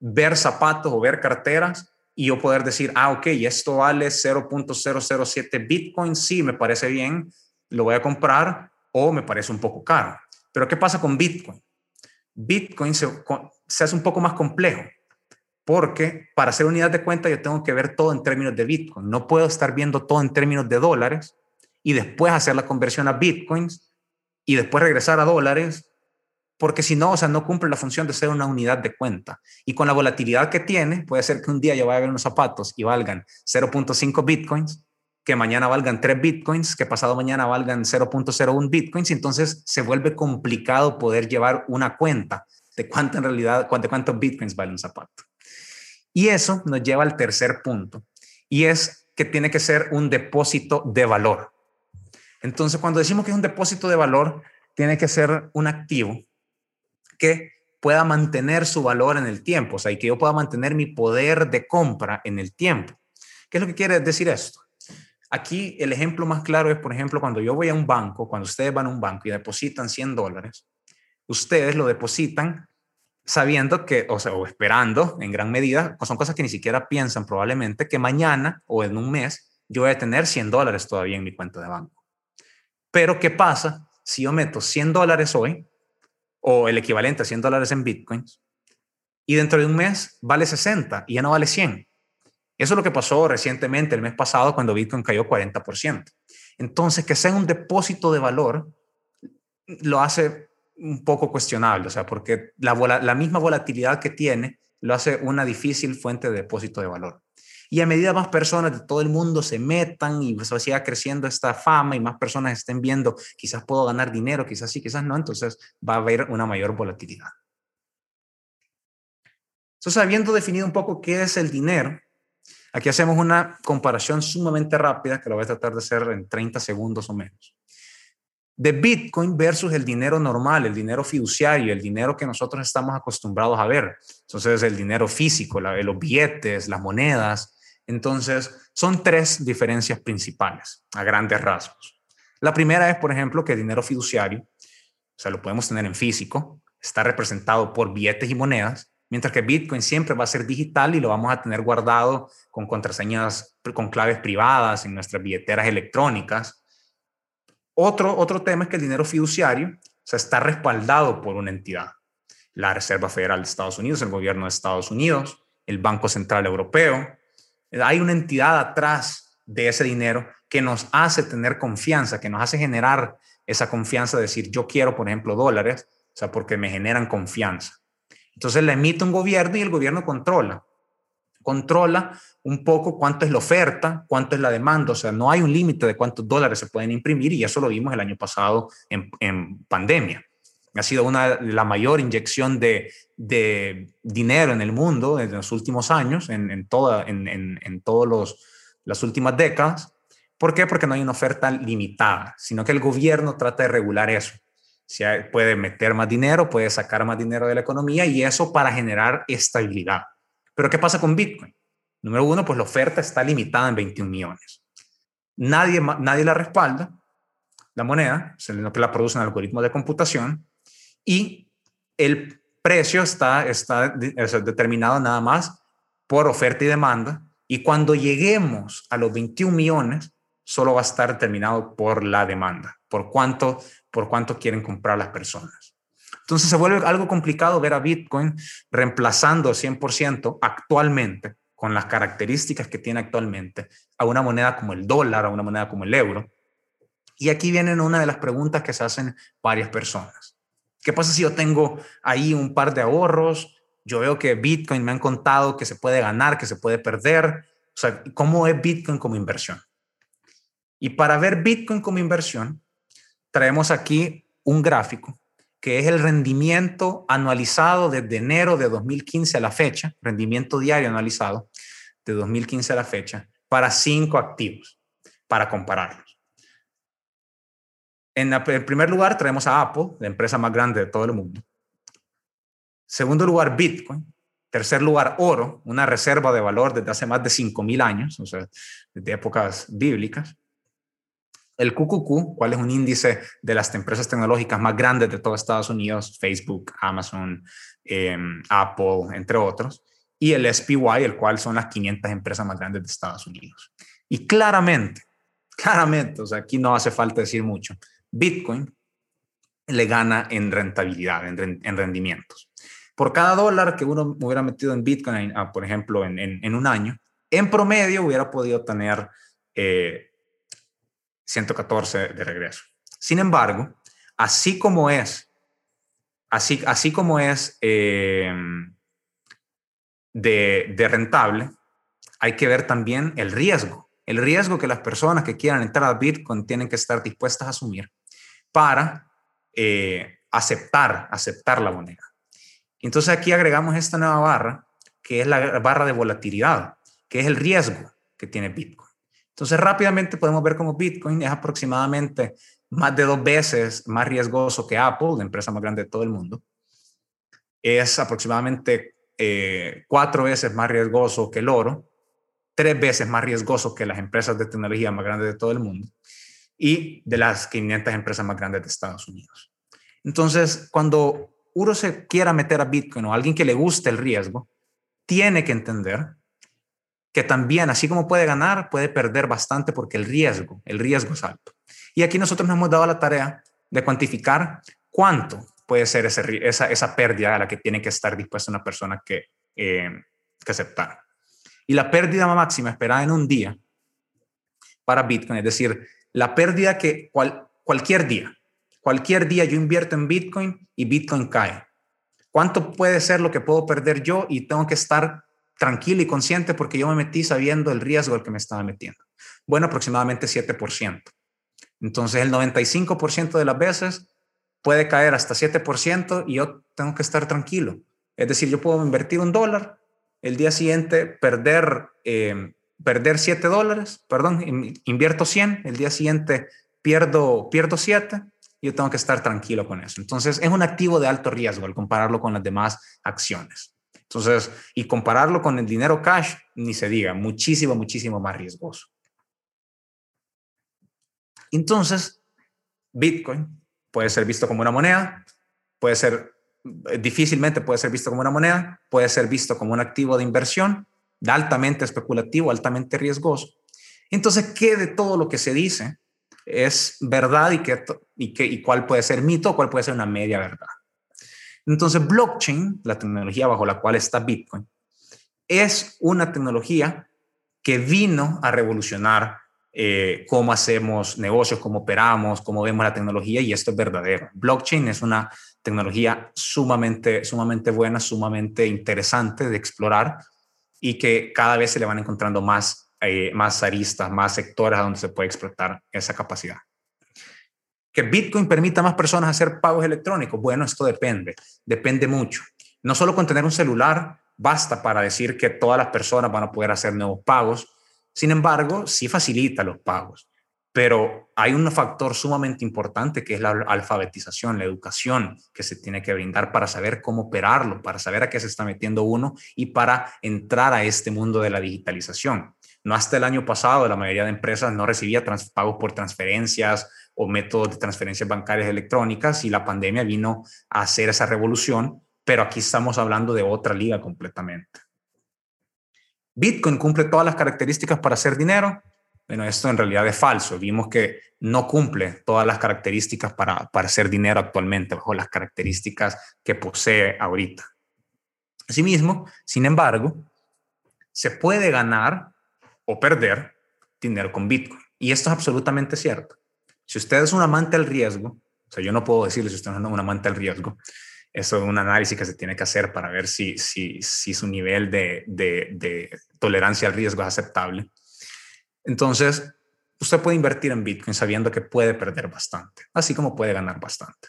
ver zapatos o ver carteras y yo poder decir, ah, ok, esto vale 0.007 Bitcoin, sí, me parece bien, lo voy a comprar o me parece un poco caro. Pero ¿qué pasa con Bitcoin? Bitcoin se, hace un poco más complejo porque para hacer unidad de cuenta yo tengo que ver todo en términos de Bitcoin. No puedo estar viendo todo en términos de dólares y después hacer la conversión a Bitcoins y después regresar a dólares, porque si no, o sea, no cumple la función de ser una unidad de cuenta. Y con la volatilidad que tiene, puede ser que un día yo vaya a ver unos zapatos y valgan 0.5 Bitcoins, que mañana valgan 3 Bitcoins, que pasado mañana valgan 0.01 Bitcoins, entonces se vuelve complicado poder llevar una cuenta de cuánto en realidad, de cuántos bitcoins vale un zapato. Y eso nos lleva al tercer punto, y es que tiene que ser un depósito de valor. Entonces, cuando decimos que es un depósito de valor, tiene que ser un activo que pueda mantener su valor en el tiempo, o sea, y que yo pueda mantener mi poder de compra en el tiempo. ¿Qué es lo que quiere decir esto? Aquí el ejemplo más claro es, por ejemplo, cuando yo voy a un banco, cuando ustedes van a un banco y depositan 100 dólares, ustedes lo depositan sabiendo que, o sea, o esperando en gran medida, son cosas que ni siquiera piensan probablemente que mañana o en un mes yo voy a tener 100 dólares todavía en mi cuenta de banco. Pero ¿qué pasa si yo meto 100 dólares hoy o el equivalente a 100 dólares en bitcoins y dentro de un mes vale 60 y ya no vale 100? Eso es lo que pasó recientemente el mes pasado cuando Bitcoin cayó 40%. Entonces, que sea un depósito de valor lo hace un poco cuestionable, o sea, porque la, misma volatilidad que tiene lo hace una difícil fuente de depósito de valor. Y a medida más personas de todo el mundo se metan y se siga creciendo esta fama y más personas estén viendo, quizás puedo ganar dinero, quizás sí, quizás no, entonces va a haber una mayor volatilidad. Entonces, habiendo definido un poco qué es el dinero, aquí hacemos una comparación sumamente rápida que lo voy a tratar de hacer en 30 segundos o menos de Bitcoin versus el dinero normal, el dinero fiduciario, el dinero que nosotros estamos acostumbrados a ver. Entonces, el dinero físico, los billetes, las monedas. Entonces, son tres diferencias principales a grandes rasgos. La primera es, por ejemplo, que el dinero fiduciario, o sea, lo podemos tener en físico, está representado por billetes y monedas, mientras que Bitcoin siempre va a ser digital y lo vamos a tener guardado con contraseñas, con claves privadas en nuestras billeteras electrónicas otro, otro tema es que el dinero fiduciario se está respaldado por una entidad. La Reserva Federal de Estados Unidos, el gobierno de Estados Unidos, el Banco Central Europeo. Hay una entidad atrás de ese dinero que nos hace tener confianza, que nos hace generar esa confianza de decir, yo quiero, por ejemplo, dólares, o sea, porque me generan confianza. Entonces le emite un gobierno y el gobierno controla controla un poco cuánto es la oferta, cuánto es la demanda, o sea, no hay un límite de cuántos dólares se pueden imprimir y eso lo vimos el año pasado en, pandemia. Ha sido una la mayor inyección de, dinero en el mundo en los últimos años, en, en todas en, en todos las últimas décadas. ¿Por qué? Porque no hay una oferta limitada, sino que el gobierno trata de regular eso. Si puede meter más dinero, puede sacar más dinero de la economía y eso para generar estabilidad. Pero ¿qué pasa con Bitcoin? Número uno, pues la oferta está limitada en 21 millones. Nadie, nadie la respalda, la moneda, se la produce un algoritmo de computación y el precio está, está determinado nada más por oferta y demanda. Y cuando lleguemos a los 21 millones, solo va a estar determinado por la demanda, por cuánto, por cuánto quieren comprar las personas. Entonces se vuelve algo complicado ver a Bitcoin reemplazando 100% actualmente, con las características que tiene actualmente, a una moneda como el dólar, a una moneda como el euro. Y aquí vienen una de las preguntas que se hacen varias personas. ¿Qué pasa si yo tengo ahí un par de ahorros? Yo veo que Bitcoin me han contado que se puede ganar, que se puede perder. O sea, ¿cómo es Bitcoin como inversión? Y para ver Bitcoin como inversión, traemos aquí un gráfico que es el rendimiento anualizado desde enero de 2015 a la fecha, rendimiento diario anualizado de 2015 a la fecha, para cinco activos, para compararlos. En, en primer lugar, traemos a Apple, la empresa más grande de todo el mundo. Segundo lugar, Bitcoin. Tercer lugar, oro, una reserva de valor desde hace más de 5.000 años, o sea, desde épocas bíblicas el QQQ, cuál es un índice de las empresas tecnológicas más grandes de todo Estados Unidos, Facebook, Amazon, em, Apple, entre otros, y el SPY, el cual son las 500 empresas más grandes de Estados Unidos. Y claramente, claramente, o sea, aquí no hace falta decir mucho, Bitcoin le gana en rentabilidad, en, rendimientos. Por cada dólar que uno hubiera metido en Bitcoin, ah, por ejemplo, en, un año, en promedio hubiera podido tener eh, 114 de regreso. Sin embargo, así como es, así, así como es em, de, rentable, hay que ver también el riesgo. El riesgo que las personas que quieran entrar a Bitcoin tienen que estar dispuestas a asumir para eh, aceptar, aceptar la moneda. Entonces aquí agregamos esta nueva barra, que es la barra de volatilidad, que es el riesgo que tiene Bitcoin. Entonces rápidamente podemos ver cómo Bitcoin es aproximadamente más de dos veces más riesgoso que Apple, la empresa más grande de todo el mundo. Es aproximadamente eh, cuatro veces más riesgoso que el oro, tres veces más riesgoso que las empresas de tecnología más grandes de todo el mundo y de las 500 empresas más grandes de Estados Unidos. Entonces, cuando uno se quiera meter a Bitcoin o alguien que le guste el riesgo, tiene que entender que también, así como puede ganar, puede perder bastante porque el riesgo, el riesgo es alto. Y aquí nosotros nos hemos dado la tarea de cuantificar cuánto puede ser esa, esa pérdida a la que tiene que estar dispuesta una persona que, eh, que aceptar. Y la pérdida máxima esperada en un día para Bitcoin, es decir, la pérdida que cualquier día, cualquier día yo invierto en Bitcoin y Bitcoin cae. ¿Cuánto puede ser lo que puedo perder yo y tengo que estar tranquilo y consciente porque yo me metí sabiendo el riesgo al que me estaba metiendo? Bueno, aproximadamente 7%. Entonces, el 95% de las veces puede caer hasta 7% y yo tengo que estar tranquilo. Es decir, yo puedo invertir un dólar, el día siguiente perder eh, perder 7 dólares, perdón, invierto 100, el día siguiente pierdo, pierdo 7, yo tengo que estar tranquilo con eso. Entonces, es un activo de alto riesgo al compararlo con las demás acciones. Entonces, y compararlo con el dinero cash, ni se diga, muchísimo, muchísimo más riesgoso. Entonces, Bitcoin puede ser visto como una moneda, puede ser, difícilmente puede ser visto como una moneda, puede ser visto como un activo de inversión, altamente especulativo, altamente riesgoso. Entonces, ¿qué de todo lo que se dice es verdad y, qué, y, qué, y cuál puede ser mito cuál puede ser una media verdad? Entonces, blockchain, la tecnología bajo la cual está Bitcoin, es una tecnología que vino a revolucionar eh, cómo hacemos negocios, cómo operamos, cómo vemos la tecnología y esto es verdadero. Blockchain es una tecnología sumamente, sumamente buena, sumamente interesante de explorar y que cada vez se le van encontrando más, eh, más aristas, más sectores a donde se puede explotar esa capacidad. Que Bitcoin permita a más personas hacer pagos electrónicos. Bueno, esto depende, depende mucho. No solo con tener un celular basta para decir que todas las personas van a poder hacer nuevos pagos. Sin embargo, sí facilita los pagos. Pero hay un factor sumamente importante que es la alfabetización, la educación que se tiene que brindar para saber cómo operarlo, para saber a qué se está metiendo uno y para entrar a este mundo de la digitalización. No hasta el año pasado la mayoría de empresas no recibía pagos por transferencias o métodos de transferencias bancarias electrónicas y la pandemia vino a hacer esa revolución, pero aquí estamos hablando de otra liga completamente. Bitcoin cumple todas las características para hacer dinero, bueno, esto en realidad es falso. Vimos que no cumple todas las características para, para hacer dinero actualmente, bajo las características que posee ahorita. Asimismo, sin embargo, se puede ganar o perder dinero con Bitcoin. Y esto es absolutamente cierto. Si usted es un amante del riesgo, o sea, yo no puedo decirle si usted es un amante del riesgo, eso es un análisis que se tiene que hacer para ver si, si, si su nivel de, de, de tolerancia al riesgo es aceptable. Entonces, usted puede invertir en Bitcoin sabiendo que puede perder bastante, así como puede ganar bastante.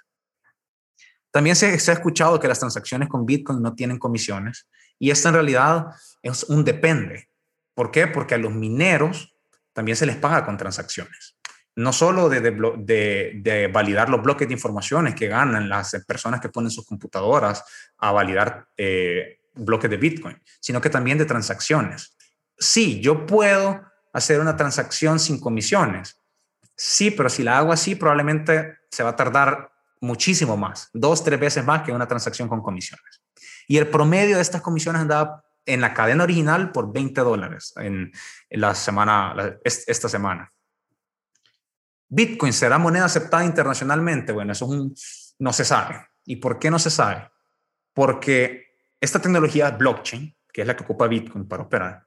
También se, ha escuchado que las transacciones con Bitcoin no tienen comisiones y esto en realidad es un depende. ¿Por qué? Porque a los mineros también se les paga con transacciones. No solo de, validar los bloques de informaciones que ganan las personas que ponen sus computadoras a validar eh, bloques de Bitcoin, sino que también de transacciones. Sí, yo puedo hacer una transacción sin comisiones. Sí, pero si la hago así, probablemente se va a tardar muchísimo más, dos, tres veces más que una transacción con comisiones. Y el promedio de estas comisiones andaba en la cadena original por 20 dólares en, la semana, esta semana. Bitcoin será moneda aceptada internacionalmente. Bueno, eso no se sabe. ¿Y por qué no se sabe? Porque esta tecnología blockchain, que es la que ocupa Bitcoin para operar,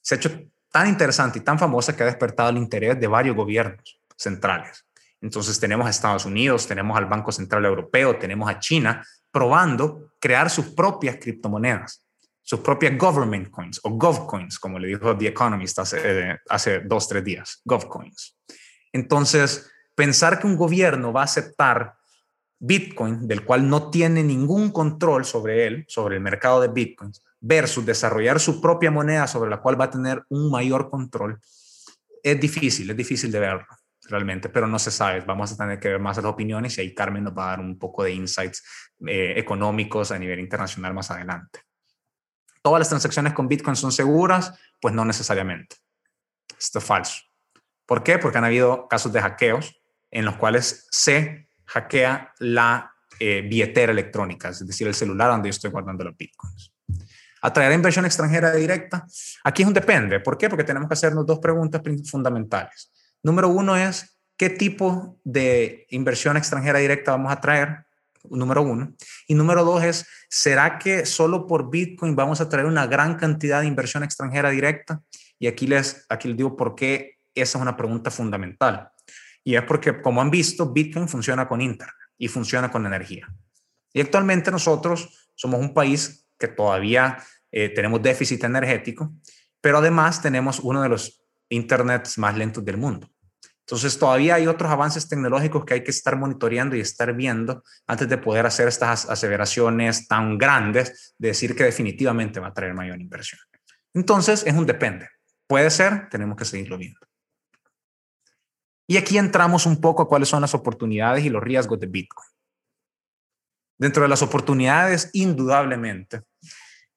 se ha hecho tan interesante y tan famosa que ha despertado el interés de varios gobiernos centrales. Entonces tenemos a Estados Unidos, tenemos al Banco Central Europeo, tenemos a China probando crear sus propias criptomonedas, sus propias government coins o govcoins, como le dijo The Economist hace, eh, hace dos, tres días, govcoins. Entonces, pensar que un gobierno va a aceptar Bitcoin, del cual no tiene ningún control sobre él, sobre el mercado de Bitcoins, versus desarrollar su propia moneda sobre la cual va a tener un mayor control, es difícil, es difícil de verlo realmente, pero no se sabe. Vamos a tener que ver más las opiniones y ahí Carmen nos va a dar un poco de insights eh, económicos a nivel internacional más adelante. ¿Todas las transacciones con Bitcoin son seguras? Pues no necesariamente. Esto es falso. ¿Por qué? Porque han habido casos de hackeos en los cuales se hackea la eh, billetera electrónica, es decir, el celular donde yo estoy guardando los bitcoins. ¿Atraer inversión extranjera directa? Aquí es un depende. ¿Por qué? Porque tenemos que hacernos dos preguntas fundamentales. Número uno es, ¿qué tipo de inversión extranjera directa vamos a traer? Número uno. Y número dos es, ¿será que solo por Bitcoin vamos a traer una gran cantidad de inversión extranjera directa? Y aquí les, aquí les digo por qué esa es una pregunta fundamental. Y es porque, como han visto, Bitcoin funciona con Internet y funciona con energía. Y actualmente nosotros somos un país que todavía eh, tenemos déficit energético, pero además tenemos uno de los Internets más lentos del mundo. Entonces todavía hay otros avances tecnológicos que hay que estar monitoreando y estar viendo antes de poder hacer estas aseveraciones tan grandes de decir que definitivamente va a traer mayor inversión. Entonces es un depende. Puede ser, tenemos que seguirlo viendo. Y aquí entramos un poco a cuáles son las oportunidades y los riesgos de Bitcoin. Dentro de las oportunidades, indudablemente,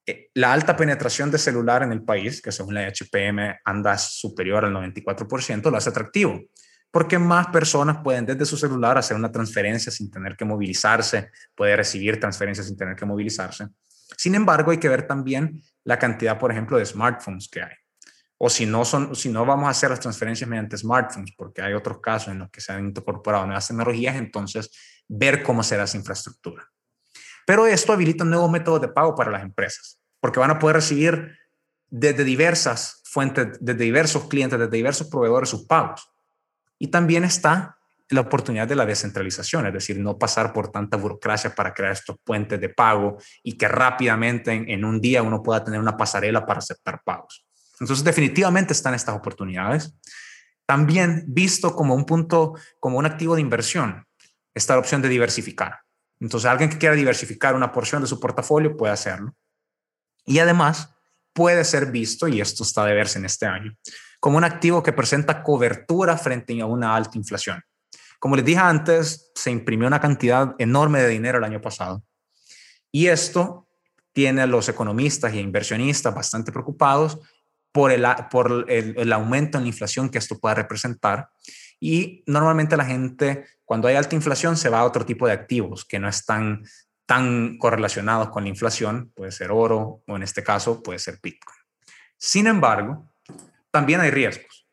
eh, la alta penetración de celular en el país, que según la HPM anda superior al 94%, lo hace atractivo, porque más personas pueden desde su celular hacer una transferencia sin tener que movilizarse, puede recibir transferencias sin tener que movilizarse. Sin embargo, hay que ver también la cantidad, por ejemplo, de smartphones que hay o si no, son, si no vamos a hacer las transferencias mediante smartphones, porque hay otros casos en los que se han incorporado nuevas tecnologías, entonces ver cómo será esa infraestructura. Pero esto habilita nuevos métodos de pago para las empresas, porque van a poder recibir desde diversas fuentes, desde diversos clientes, desde diversos proveedores sus pagos. Y también está la oportunidad de la descentralización, es decir, no pasar por tanta burocracia para crear estos puentes de pago y que rápidamente en, en un día uno pueda tener una pasarela para aceptar pagos. Entonces, definitivamente están estas oportunidades. También visto como un punto, como un activo de inversión, está la opción de diversificar. Entonces, alguien que quiera diversificar una porción de su portafolio puede hacerlo. Y además, puede ser visto, y esto está de verse en este año, como un activo que presenta cobertura frente a una alta inflación. Como les dije antes, se imprimió una cantidad enorme de dinero el año pasado. Y esto tiene a los economistas y inversionistas bastante preocupados por, el, por el, aumento en la inflación que esto pueda representar. Y normalmente la gente, cuando hay alta inflación, se va a otro tipo de activos que no están tan correlacionados con la inflación, puede ser oro o en este caso puede ser Bitcoin. Sin embargo, también hay riesgos.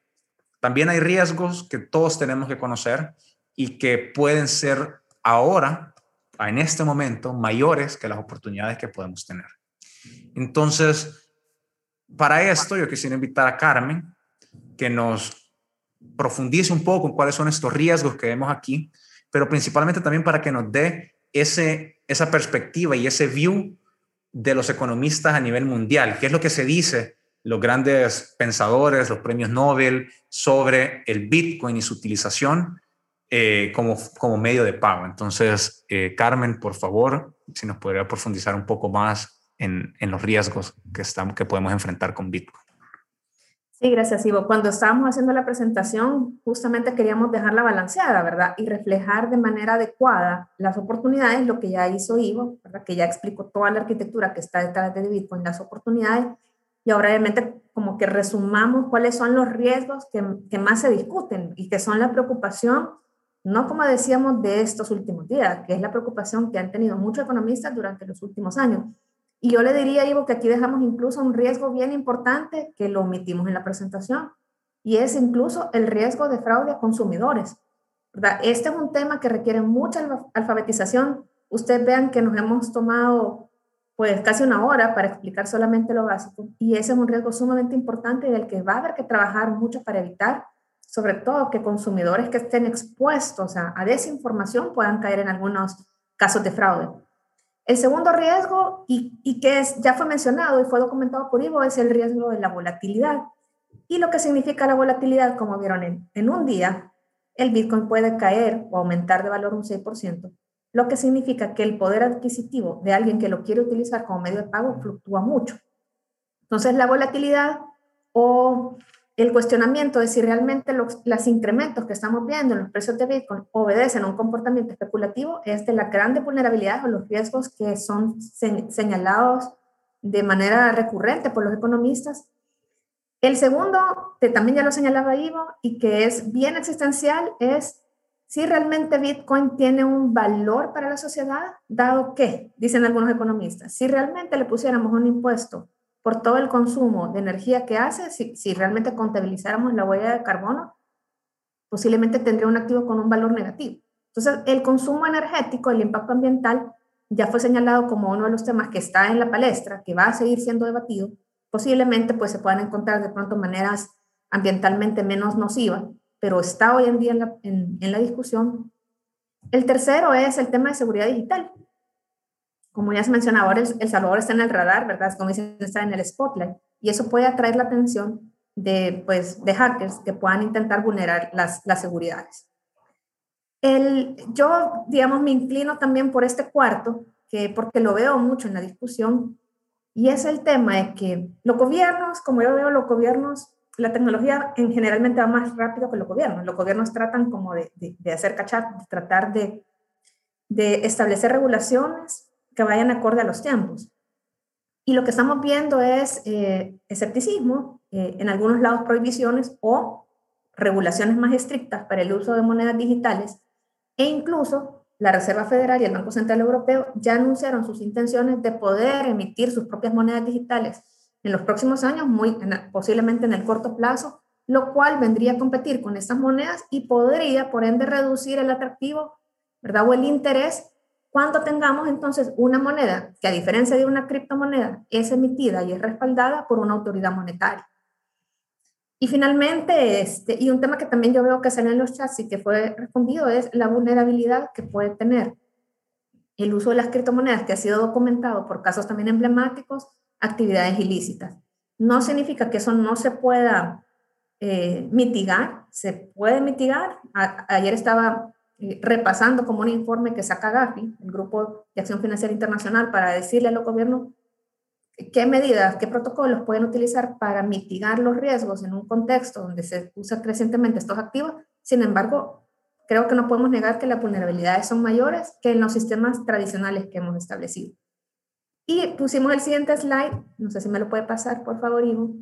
También hay riesgos que todos tenemos que conocer y que pueden ser ahora, en este momento, mayores que las oportunidades que podemos tener. Entonces, para esto, yo quisiera invitar a Carmen que nos profundice un poco en cuáles son estos riesgos que vemos aquí, pero principalmente también para que nos dé ese, esa perspectiva y ese view de los economistas a nivel mundial, qué es lo que se dice los grandes pensadores, los premios Nobel sobre el Bitcoin y su utilización eh, como, como medio de pago. Entonces, eh, Carmen, por favor, si nos podría profundizar un poco más en, los riesgos que, estamos, que podemos enfrentar con Bitcoin. Sí, gracias, Ivo. Cuando estábamos haciendo la presentación, justamente queríamos dejarla balanceada, ¿verdad? Y reflejar de manera adecuada las oportunidades, lo que ya hizo Ivo, ¿verdad? Que ya explicó toda la arquitectura que está detrás de Bitcoin, las oportunidades. Y ahora, obviamente, como que resumamos cuáles son los riesgos que, que más se discuten y que son la preocupación, no como decíamos, de estos últimos días, que es la preocupación que han tenido muchos economistas durante los últimos años, y yo le diría, Ivo, que aquí dejamos incluso un riesgo bien importante que lo omitimos en la presentación, y es incluso el riesgo de fraude a consumidores. Este es un tema que requiere mucha alfabetización. Ustedes vean que nos hemos tomado pues casi una hora para explicar solamente lo básico, y ese es un riesgo sumamente importante del que va a haber que trabajar mucho para evitar, sobre todo que consumidores que estén expuestos a desinformación puedan caer en algunos casos de fraude. El segundo riesgo, y, que ya fue mencionado y fue documentado por Ivo, es el riesgo de la volatilidad. Y lo que significa la volatilidad, como vieron en, en un día, el Bitcoin puede caer o aumentar de valor un 6%, lo que significa que el poder adquisitivo de alguien que lo quiere utilizar como medio de pago fluctúa mucho. Entonces, la volatilidad o el cuestionamiento de si realmente los, los incrementos que estamos viendo en los precios de Bitcoin obedecen a un comportamiento especulativo es de las grandes vulnerabilidades o los riesgos que son señalados de manera recurrente por los economistas. El segundo, que también ya lo señalaba Ivo y que es bien existencial, es si realmente Bitcoin tiene un valor para la sociedad, dado que, dicen algunos economistas, si realmente le pusiéramos un impuesto por todo el consumo de energía que hace, si, realmente contabilizáramos la huella de carbono, posiblemente tendría un activo con un valor negativo. Entonces, el consumo energético, el impacto ambiental, ya fue señalado como uno de los temas que está en la palestra, que va a seguir siendo debatido. Posiblemente pues, se puedan encontrar de pronto maneras ambientalmente menos nocivas, pero está hoy en día en la discusión. El tercero es el tema de seguridad digital como ya se mencionaba, ahora El, Salvador está en el radar, ¿verdad? Como dicen, está en el spotlight. Y eso puede atraer la atención de, pues, de hackers que puedan intentar vulnerar las, las seguridades. El, yo, digamos, me inclino también por este cuarto, que, porque lo veo mucho en la discusión, y es el tema de que los gobiernos, como yo veo los gobiernos, la tecnología en generalmente va más rápido que los gobiernos. Los gobiernos tratan como de, de, de hacer cachar, de tratar de, de establecer regulaciones que vayan acorde a los tiempos. Y lo que estamos viendo es eh, escepticismo, eh, en algunos lados prohibiciones o regulaciones más estrictas para el uso de monedas digitales e incluso la Reserva Federal y el Banco Central Europeo ya anunciaron sus intenciones de poder emitir sus propias monedas digitales en los próximos años, muy posiblemente en el corto plazo, lo cual vendría a competir con estas monedas y podría, por ende, reducir el atractivo, ¿verdad? O el interés cuando tengamos entonces una moneda que a diferencia de una criptomoneda es emitida y es respaldada por una autoridad monetaria. Y finalmente, este, y un tema que también yo veo que sale en los chats y que fue respondido es la vulnerabilidad que puede tener el uso de las criptomonedas, que ha sido documentado por casos también emblemáticos, actividades ilícitas. No significa que eso no se pueda eh, mitigar, se puede mitigar. ayer estaba eh, repasando como un informe que saca Gafi, el Grupo de Acción Financiera Internacional, para decirle a los gobiernos qué medidas, qué protocolos pueden utilizar para mitigar los riesgos en un contexto donde se usa crecientemente estos activos. Sin embargo, creo que no podemos negar que las vulnerabilidades son mayores que en los sistemas tradicionales que hemos establecido. Y pusimos el siguiente slide, no sé si me lo puede pasar, por favor, Ivo.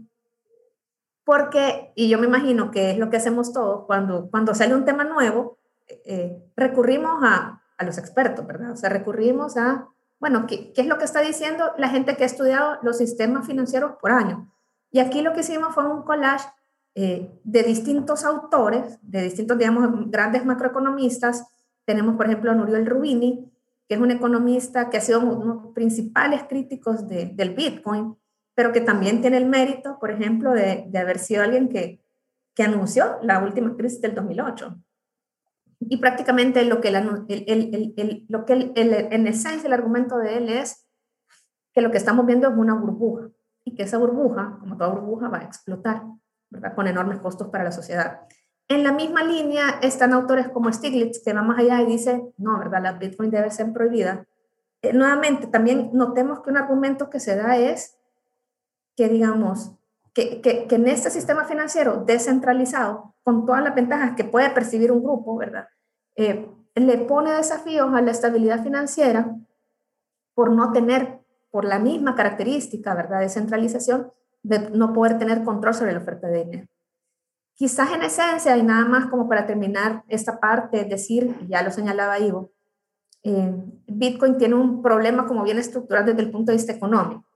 Porque, y yo me imagino que es lo que hacemos todos, cuando, cuando sale un tema nuevo, eh, recurrimos a, a, los expertos, ¿verdad? O sea, recurrimos a, bueno, ¿qué, ¿qué, es lo que está diciendo la gente que ha estudiado los sistemas financieros por año? Y aquí lo que hicimos fue un collage eh, de distintos autores, de distintos, digamos, grandes macroeconomistas. Tenemos, por ejemplo, a Nuriel Rubini, que es un economista que ha sido uno de los principales críticos de, del Bitcoin, pero que también tiene el mérito, por ejemplo, de, de haber sido alguien que, que anunció la última crisis del 2008 y prácticamente lo que, el, el, el, lo que en esencia el argumento de él es que lo que estamos viendo es una burbuja y que esa burbuja, como toda burbuja, va a explotar, ¿verdad? Con enormes costos para la sociedad. En la misma línea están autores como Stiglitz, que va más allá y dice, no, ¿verdad? La Bitcoin debe ser prohibida. Eh, nuevamente, también notemos que un argumento que se da es que, digamos, que, en este sistema financiero descentralizado, con todas las ventajas que puede percibir un grupo, ¿verdad? Eh, le pone desafíos a la estabilidad financiera por no tener, por la misma característica, ¿verdad?, de centralización, de no poder tener control sobre la oferta de dinero. Quizás en esencia, y nada más como para terminar esta parte, decir, ya lo señalaba Ivo, eh, Bitcoin tiene un problema como bien estructural desde el punto de vista económico.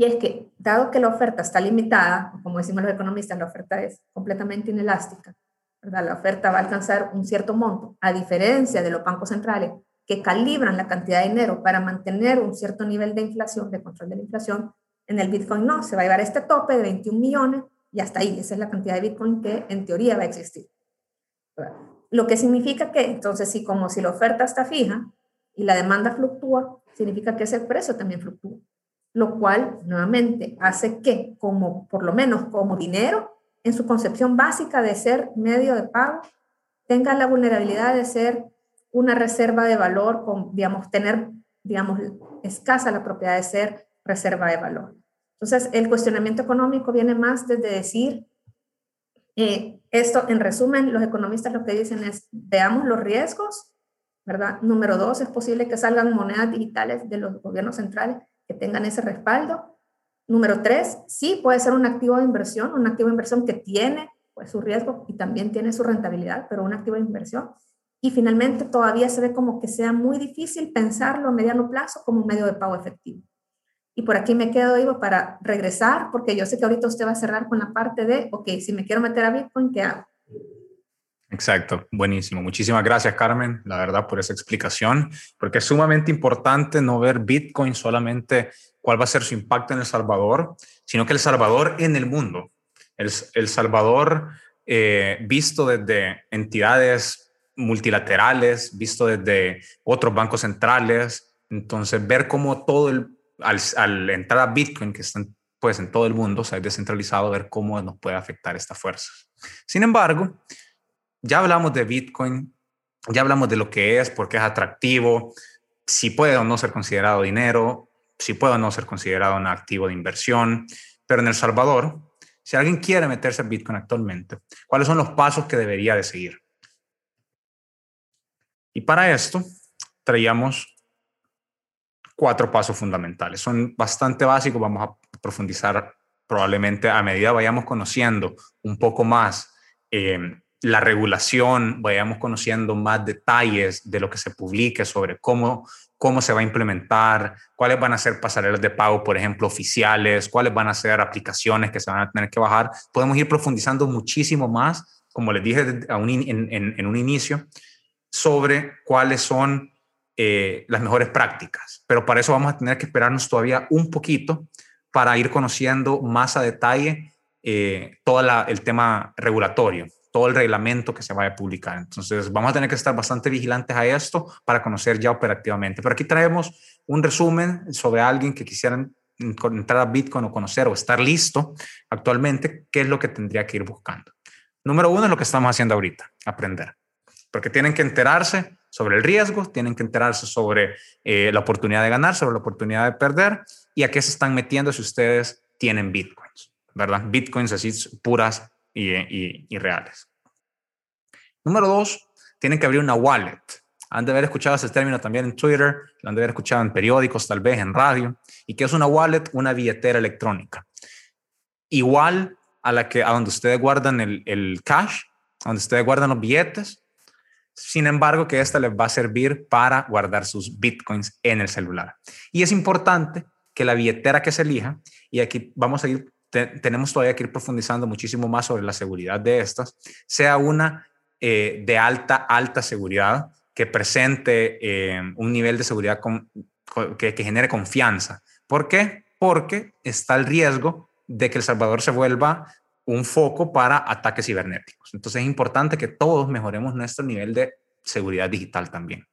Y es que, dado que la oferta está limitada, como decimos los economistas, la oferta es completamente inelástica, la oferta va a alcanzar un cierto monto, a diferencia de los bancos centrales que calibran la cantidad de dinero para mantener un cierto nivel de inflación, de control de la inflación, en el Bitcoin no, se va a llevar este tope de 21 millones y hasta ahí, esa es la cantidad de Bitcoin que en teoría va a existir. Lo que significa que entonces, si como si la oferta está fija y la demanda fluctúa, significa que ese precio también fluctúa, lo cual nuevamente hace que como, por lo menos como dinero, en su concepción básica de ser medio de pago, tenga la vulnerabilidad de ser una reserva de valor, con, digamos, tener, digamos, escasa la propiedad de ser reserva de valor. Entonces, el cuestionamiento económico viene más desde decir, eh, esto en resumen, los economistas lo que dicen es, veamos los riesgos, ¿verdad? Número dos, es posible que salgan monedas digitales de los gobiernos centrales que tengan ese respaldo. Número tres, sí puede ser un activo de inversión, un activo de inversión que tiene pues, su riesgo y también tiene su rentabilidad, pero un activo de inversión. Y finalmente todavía se ve como que sea muy difícil pensarlo a mediano plazo como un medio de pago efectivo. Y por aquí me quedo, Ivo, para regresar, porque yo sé que ahorita usted va a cerrar con la parte de, ok, si me quiero meter a Bitcoin, ¿qué hago? Exacto, buenísimo. Muchísimas gracias, Carmen, la verdad, por esa explicación, porque es sumamente importante no ver Bitcoin solamente cuál va a ser su impacto en El Salvador, sino que El Salvador en el mundo. El, el Salvador, eh, visto desde entidades multilaterales, visto desde otros bancos centrales, entonces ver cómo todo el, al, entrar a Bitcoin, que están pues en todo el mundo, o sea, es descentralizado, ver cómo nos puede afectar esta fuerza. Sin embargo, ya hablamos de Bitcoin, ya hablamos de lo que es, por qué es atractivo, si puede o no ser considerado dinero, si puede o no ser considerado un activo de inversión, pero en El Salvador, si alguien quiere meterse a Bitcoin actualmente, ¿cuáles son los pasos que debería de seguir? Y para esto traíamos cuatro pasos fundamentales. Son bastante básicos, vamos a profundizar probablemente a medida vayamos conociendo un poco más eh, la regulación, vayamos conociendo más detalles de lo que se publique sobre cómo, cómo se va a implementar, cuáles van a ser pasarelas de pago, por ejemplo, oficiales, cuáles van a ser aplicaciones que se van a tener que bajar. Podemos ir profundizando muchísimo más, como les dije en, un inicio, sobre cuáles son eh, las mejores prácticas. Pero para eso vamos a tener que esperarnos todavía un poquito para ir conociendo más a detalle eh, todo el tema regulatorio todo el reglamento que se vaya a publicar. Entonces, vamos a tener que estar bastante vigilantes a esto para conocer ya operativamente. Pero aquí traemos un resumen sobre alguien que quisieran entrar a Bitcoin o conocer o estar listo actualmente, qué es lo que tendría que ir buscando. Número uno es lo que estamos haciendo ahorita, aprender. Porque tienen que enterarse sobre el riesgo, tienen que enterarse sobre eh, la oportunidad de ganar, sobre la oportunidad de perder y a qué se están metiendo si ustedes tienen Bitcoins, ¿verdad? Bitcoins así puras y, reales. Número dos, tienen que abrir una wallet. Han de haber escuchado ese término también en Twitter, lo han de haber escuchado en periódicos, tal vez en radio. ¿Y qué es una wallet? Una billetera electrónica. Igual a la que a donde ustedes guardan el, el cash, donde ustedes guardan los billetes. Sin embargo, que esta les va a servir para guardar sus bitcoins en el celular. Y es importante que la billetera que se elija, y aquí vamos a ir tenemos todavía que ir profundizando muchísimo más sobre la seguridad de estas, sea una eh, de alta, alta seguridad que presente eh, un nivel de seguridad que, que genere confianza. ¿Por qué? Porque está el riesgo de que El Salvador se vuelva un foco para ataques cibernéticos. Entonces es importante que todos mejoremos nuestro nivel de seguridad digital también.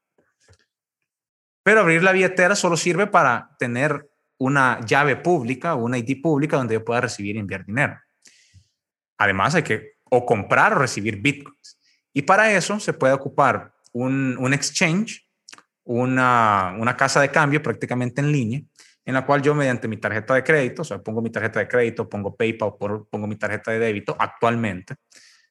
Pero abrir la billetera solo sirve para tener una llave pública una ID pública donde yo pueda recibir y enviar dinero. Además, hay que o comprar o recibir bitcoins. Y para eso se puede ocupar un, un exchange, una, una, casa de cambio prácticamente en línea, en la cual yo mediante mi tarjeta de crédito, o sea, pongo mi tarjeta de crédito, pongo PayPal, pongo mi tarjeta de débito actualmente.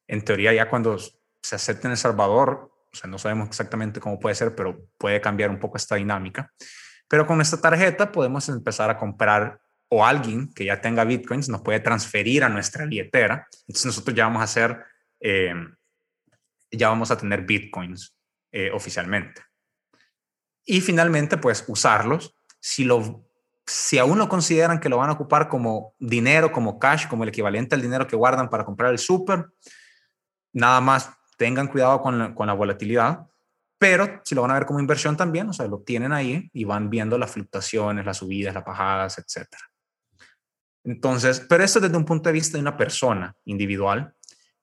En teoría ya cuando se acepte en El Salvador, o sea, no sabemos exactamente cómo puede ser, pero puede cambiar un poco esta dinámica. Pero con esta tarjeta podemos empezar a comprar o alguien que ya tenga bitcoins nos puede transferir a nuestra billetera. Entonces nosotros ya vamos a hacer, eh, ya vamos a tener bitcoins eh, oficialmente. Y finalmente, pues usarlos. Si, lo, si aún no consideran que lo van a ocupar como dinero, como cash, como el equivalente al dinero que guardan para comprar el súper, nada más tengan cuidado con con la volatilidad pero si lo van a ver como inversión también, o sea, lo tienen ahí y van viendo las fluctuaciones, las subidas, las bajadas, etc. Entonces, pero esto desde un punto de vista de una persona individual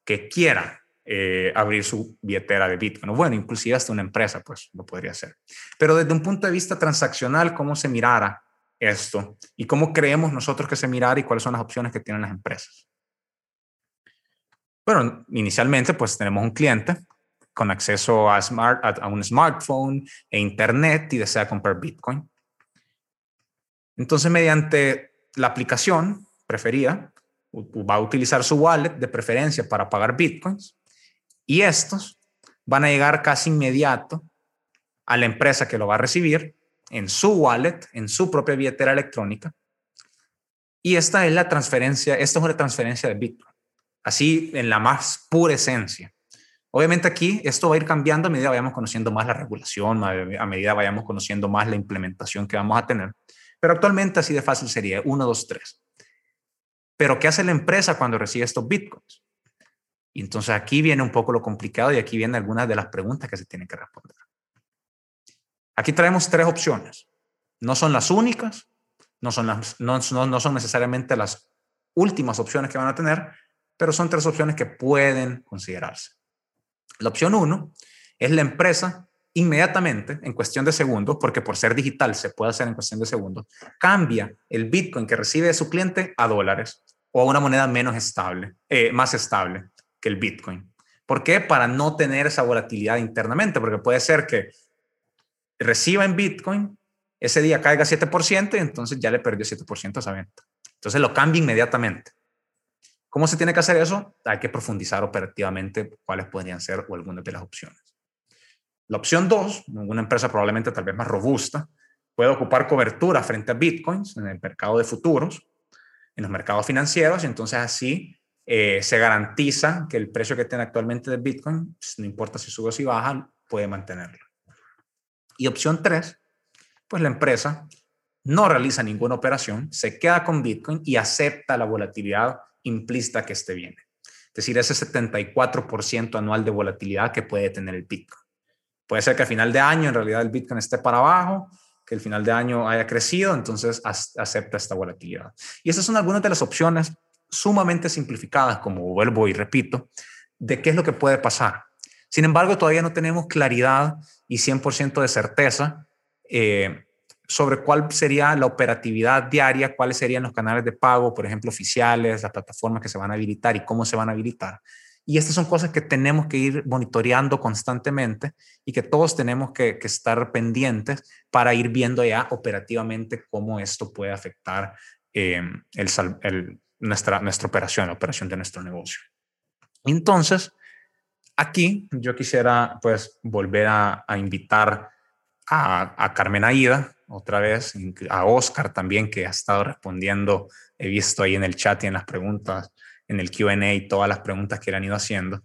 que quiera eh, abrir su billetera de Bitcoin. Bueno, inclusive hasta una empresa, pues lo podría hacer. Pero desde un punto de vista transaccional, ¿cómo se mirara esto? ¿Y cómo creemos nosotros que se mirara y cuáles son las opciones que tienen las empresas? Bueno, inicialmente, pues tenemos un cliente con acceso a, un smartphone e internet y desea comprar Bitcoin. Entonces, mediante la aplicación preferida, va a utilizar su wallet de preferencia para pagar Bitcoins y estos van a llegar casi inmediato a la empresa que lo va a recibir en su wallet, en su propia billetera electrónica. Y esta es la transferencia, esta es una transferencia de Bitcoin, así en la más pura esencia. Obviamente aquí esto va a ir cambiando a medida que vayamos conociendo más la regulación, a medida vayamos conociendo más la implementación que vamos a tener. Pero actualmente así de fácil sería 1, 2, 3. Pero ¿qué hace la empresa cuando recibe estos bitcoins? Y entonces aquí viene un poco lo complicado y aquí vienen algunas de las preguntas que se tienen que responder. Aquí traemos tres opciones. No son las únicas, no son, las, no son necesariamente las últimas opciones que van a tener, pero son tres opciones que pueden considerarse. La opción uno es la empresa inmediatamente, en cuestión de segundos, porque por ser digital se puede hacer en cuestión de segundos, cambia el Bitcoin que recibe de su cliente a dólares o a una moneda menos estable, eh, más estable que el Bitcoin. ¿Por qué? Para no tener esa volatilidad internamente, porque puede ser que reciba en Bitcoin, ese día caiga 7% y entonces ya le perdió 7% a esa venta. Entonces lo cambia inmediatamente. ¿Cómo se tiene que hacer eso? Hay que profundizar operativamente cuáles podrían ser o algunas de las opciones. La opción 2, una empresa probablemente tal vez más robusta, puede ocupar cobertura frente a bitcoins en el mercado de futuros, en los mercados financieros, y entonces así eh, se garantiza que el precio que tiene actualmente de bitcoin, pues, no importa si sube o si baja, puede mantenerlo. Y opción 3, pues la empresa no realiza ninguna operación, se queda con bitcoin y acepta la volatilidad implícita que este viene. Es decir, ese 74% anual de volatilidad que puede tener el bitcoin. Puede ser que a final de año en realidad el Bitcoin esté para abajo, que el final de año haya crecido, entonces acepta esta volatilidad. Y esas son algunas de las opciones sumamente simplificadas, como vuelvo y repito, de qué es lo que puede pasar. Sin embargo, todavía no tenemos claridad y 100% de certeza eh, sobre cuál sería la operatividad diaria, cuáles serían los canales de pago, por ejemplo, oficiales, las plataformas que se van a habilitar y cómo se van a habilitar. Y estas son cosas que tenemos que ir monitoreando constantemente y que todos tenemos que, estar pendientes para ir viendo ya operativamente cómo esto puede afectar eh, nuestra, nuestra operación, la operación de nuestro negocio. Entonces, aquí yo quisiera pues volver a, invitar a, a, Carmen Aida otra vez, a Oscar también que ha estado respondiendo, he visto ahí en el chat y en las preguntas en el QA y todas las preguntas que le han ido haciendo,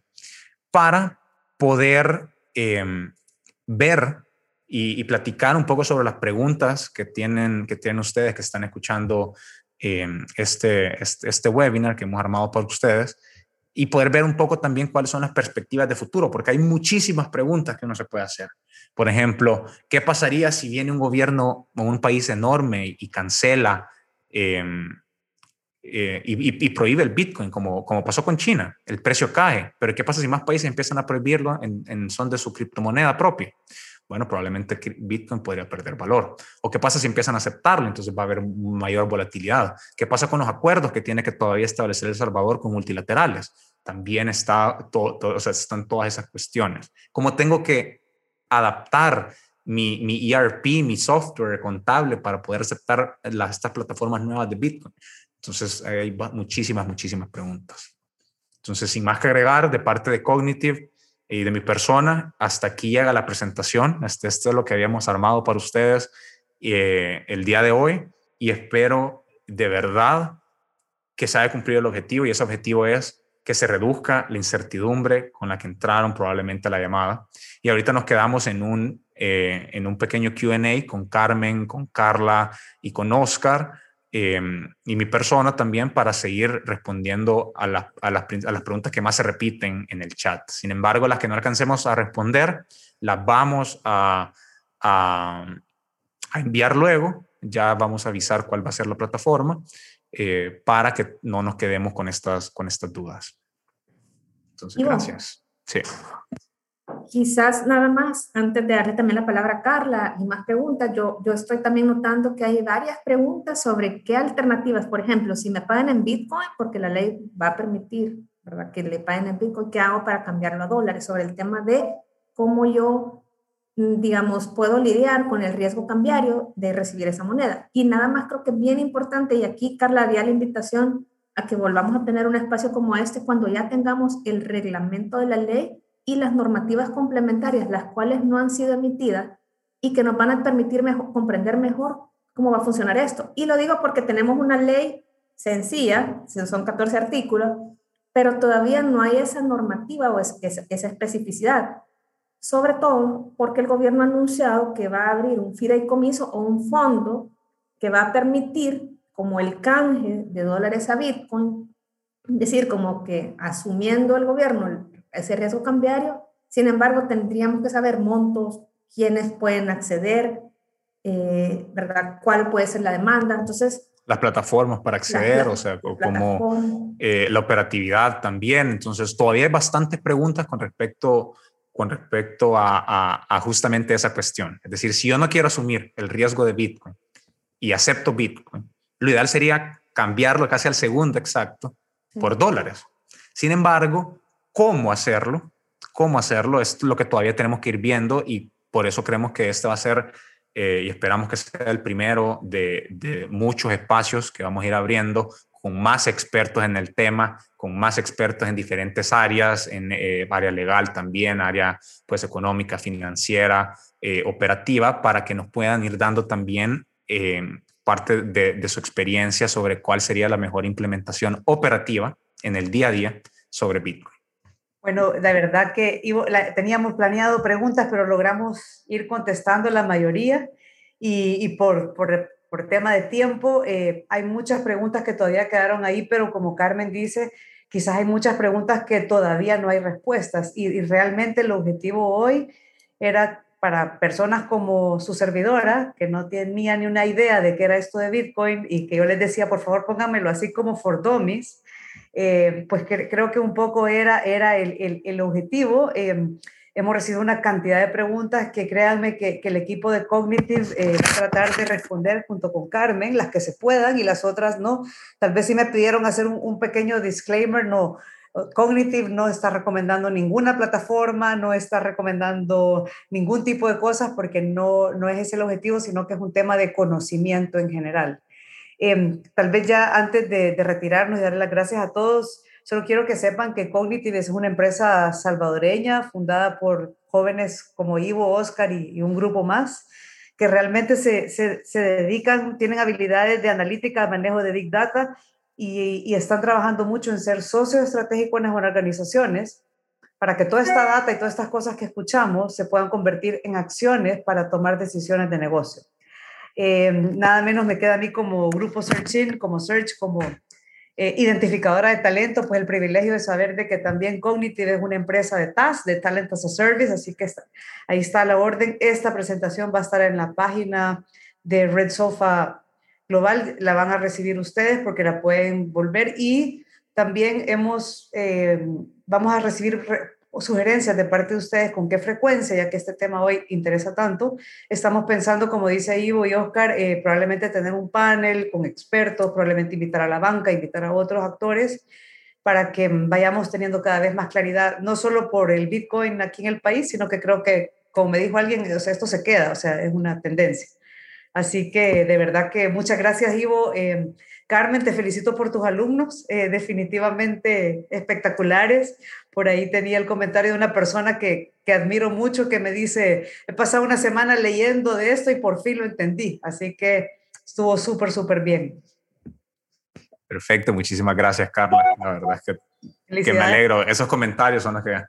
para poder em, ver y, platicar un poco sobre las preguntas que tienen, que tienen ustedes que están escuchando em, este, este, este, webinar que hemos armado para ustedes y poder ver un poco también cuáles son las perspectivas de futuro, porque hay muchísimas preguntas que uno se puede hacer. Por ejemplo, ¿qué pasaría si viene un gobierno o un país enorme y cancela em, eh, y, prohíbe el Bitcoin, como, como pasó con China. El precio cae, pero ¿qué pasa si más países empiezan a prohibirlo en, son de su criptomoneda propia? Bueno, probablemente Bitcoin podría perder valor. ¿O qué pasa si empiezan a aceptarlo? Entonces va a haber mayor volatilidad. ¿Qué pasa con los acuerdos que tiene que todavía establecer El Salvador con multilaterales? También está todo, o sea, están todas esas cuestiones. Como tengo que adaptar mi, mi, ERP, mi software contable para poder aceptar las, estas plataformas nuevas de Bitcoin. Entonces, hay muchísimas, muchísimas preguntas. Entonces, sin más que agregar, de parte de Cognitive y de mi persona, hasta aquí llega la presentación. Este, es lo que habíamos armado para ustedes eh, el día de hoy y espero de verdad que se haya cumplido el objetivo y ese objetivo es que se reduzca la incertidumbre con la que entraron probablemente a la llamada. Y ahorita nos quedamos en un, eh, en un pequeño QA con Carmen, con Carla y con Oscar Em, y mi persona también para seguir respondiendo a, a, las, preguntas que más se repiten en el chat. Sin embargo, las que no alcancemos a responder, las vamos a, a, enviar luego. Ya vamos a avisar cuál va a ser la plataforma eh, para que no nos quedemos con estas, con estas dudas. Entonces, gracias. Sí. Quizás nada más, antes de darle también la palabra a Carla y más preguntas, yo, yo estoy también notando que hay varias preguntas sobre qué alternativas, por ejemplo, si me pagan en Bitcoin, porque la ley va a permitir, ¿verdad? Que le paguen en Bitcoin, ¿qué hago para cambiarlo a dólares? Sobre el tema de cómo yo, digamos, puedo lidiar con el riesgo cambiario de recibir esa moneda. Y nada más creo que es bien importante, y aquí Carla haría la invitación a que volvamos a tener un espacio como este cuando ya tengamos el reglamento de la ley y las normativas complementarias, las cuales no han sido emitidas y que nos van a permitir comprender mejor cómo va a funcionar esto. Y lo digo porque tenemos una ley sencilla, son 14 artículos, pero todavía no hay esa normativa o esa especificidad. Sobre todo porque el gobierno ha anunciado que va a abrir un fideicomiso o un fondo que va a permitir como el canje de dólares a Bitcoin, es decir, como que asumiendo el gobierno ese riesgo cambiario, sin embargo tendríamos que saber montos, quiénes pueden acceder, eh, ¿verdad? ¿Cuál puede ser la demanda? Entonces... Las plataformas para acceder, o sea, como eh, la operatividad también. Entonces, todavía hay bastantes preguntas con respecto, con respecto a, a, justamente esa cuestión. Es decir, si yo no quiero asumir el riesgo de Bitcoin y acepto Bitcoin, lo ideal sería cambiarlo casi al segundo exacto por dólares. Sin embargo, ¿cómo hacerlo? ¿Cómo hacerlo? Es lo que todavía tenemos que ir viendo y por eso creemos que este va a ser, eh, y esperamos que sea el primero de, muchos espacios que vamos a ir abriendo con más expertos en el tema, con más expertos en diferentes áreas, en eh, área legal también, área pues económica, financiera, eh, operativa, para que nos puedan ir dando también parte de, de, su experiencia sobre cuál sería la mejor implementación operativa en el día a día sobre Bitcoin. Bueno, la verdad que teníamos planeado preguntas, pero logramos ir contestando la mayoría y, por, por, por, tema de tiempo, eh, hay muchas preguntas que todavía quedaron ahí, pero como Carmen dice, quizás hay muchas preguntas que todavía no hay respuestas y, realmente el objetivo hoy era para personas como su servidora, que no tenía ni una idea de qué era esto de Bitcoin y que yo les decía, por favor, pónganmelo así como for dummies, eh, pues creo que un poco era, el, objetivo. Eh, hemos recibido una cantidad de preguntas que créanme que, que el equipo de Cognitive eh, va a tratar de responder junto con Carmen, las que se puedan y las otras no. Tal vez si me pidieron hacer un, un pequeño disclaimer, no. Cognitive no está recomendando ninguna plataforma, no está recomendando ningún tipo de cosas porque no, no es ese el objetivo, sino que es un tema de conocimiento en general. Em, tal vez ya antes de, retirarnos y darle las gracias a todos, solo quiero que sepan que Cognitive es una empresa salvadoreña fundada por jóvenes como Ivo, Oscar y, un grupo más que realmente se, se, dedican, tienen habilidades de analítica, manejo de Big Data y, y, están trabajando mucho en ser socio estratégico en las organizaciones para que toda esta data y todas estas cosas que escuchamos se puedan convertir en acciones para tomar decisiones de negocio. Eh, nada menos me queda a mí como grupo Searching, como Search, como eh, identificadora de talento, pues el privilegio de saber de que también Cognitive es una empresa de TAS, de Talent as a Service, así que ahí está la orden. Esta presentación va a estar en la página de Red Sofa Global, la van a recibir ustedes porque la pueden volver y también hemos, eh, vamos a recibir sugerencias de parte de ustedes con qué frecuencia, ya que este tema hoy interesa tanto. Estamos pensando, como dice Ivo y Oscar, eh, probablemente tener un panel con expertos, probablemente invitar a la banca, invitar a otros actores para que vayamos teniendo cada vez más claridad, no solo por el Bitcoin aquí en el país, sino que creo que, como me dijo alguien, o sea, esto se queda, o sea, es una tendencia. Así que de verdad que muchas gracias, Ivo. Eh, Carmen, te felicito por tus alumnos, eh, definitivamente espectaculares. Por ahí tenía el comentario de una persona que, que admiro mucho que me dice, he pasado una semana leyendo de esto y por fin lo entendí. Así que estuvo súper, súper bien. Perfecto, muchísimas gracias, Carla. La verdad es que, que me alegro. Esos comentarios son los que,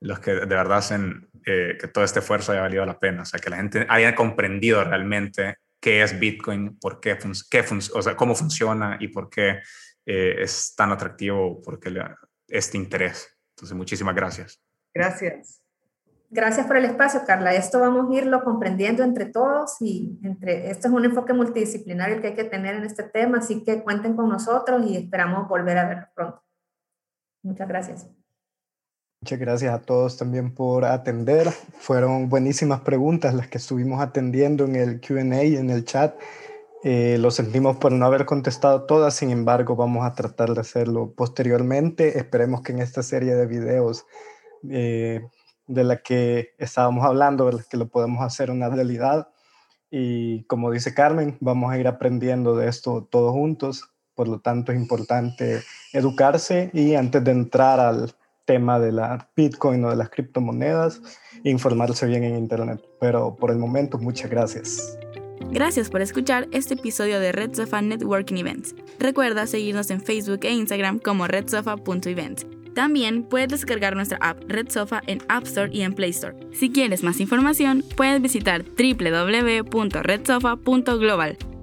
los que de verdad hacen eh, que todo este esfuerzo haya valido la pena. O sea, que la gente haya comprendido realmente qué es Bitcoin, por qué, qué o sea, cómo funciona y por qué eh, es tan atractivo, porque este interés. Entonces, muchísimas gracias. Gracias. Gracias por el espacio, Carla. Esto vamos a irlo comprendiendo entre todos y entre esto es un enfoque multidisciplinario que hay que tener en este tema, así que cuenten con nosotros y esperamos volver a verlo pronto. Muchas gracias. Muchas gracias a todos también por atender. Fueron buenísimas preguntas las que estuvimos atendiendo en el QA en el chat. Eh, lo sentimos por no haber contestado todas, sin embargo vamos a tratar de hacerlo posteriormente. Esperemos que en esta serie de videos eh, de la que estábamos hablando, de que lo podemos hacer una realidad. Y como dice Carmen, vamos a ir aprendiendo de esto todos juntos. Por lo tanto, es importante educarse y antes de entrar al tema de la Bitcoin o de las criptomonedas, informarse bien en Internet. Pero por el momento, muchas gracias. Gracias por escuchar este episodio de Red Sofa Networking Events. Recuerda seguirnos en Facebook e Instagram como redsofa.events. También puedes descargar nuestra app Red Sofa en App Store y en Play Store. Si quieres más información, puedes visitar www.redsofa.global.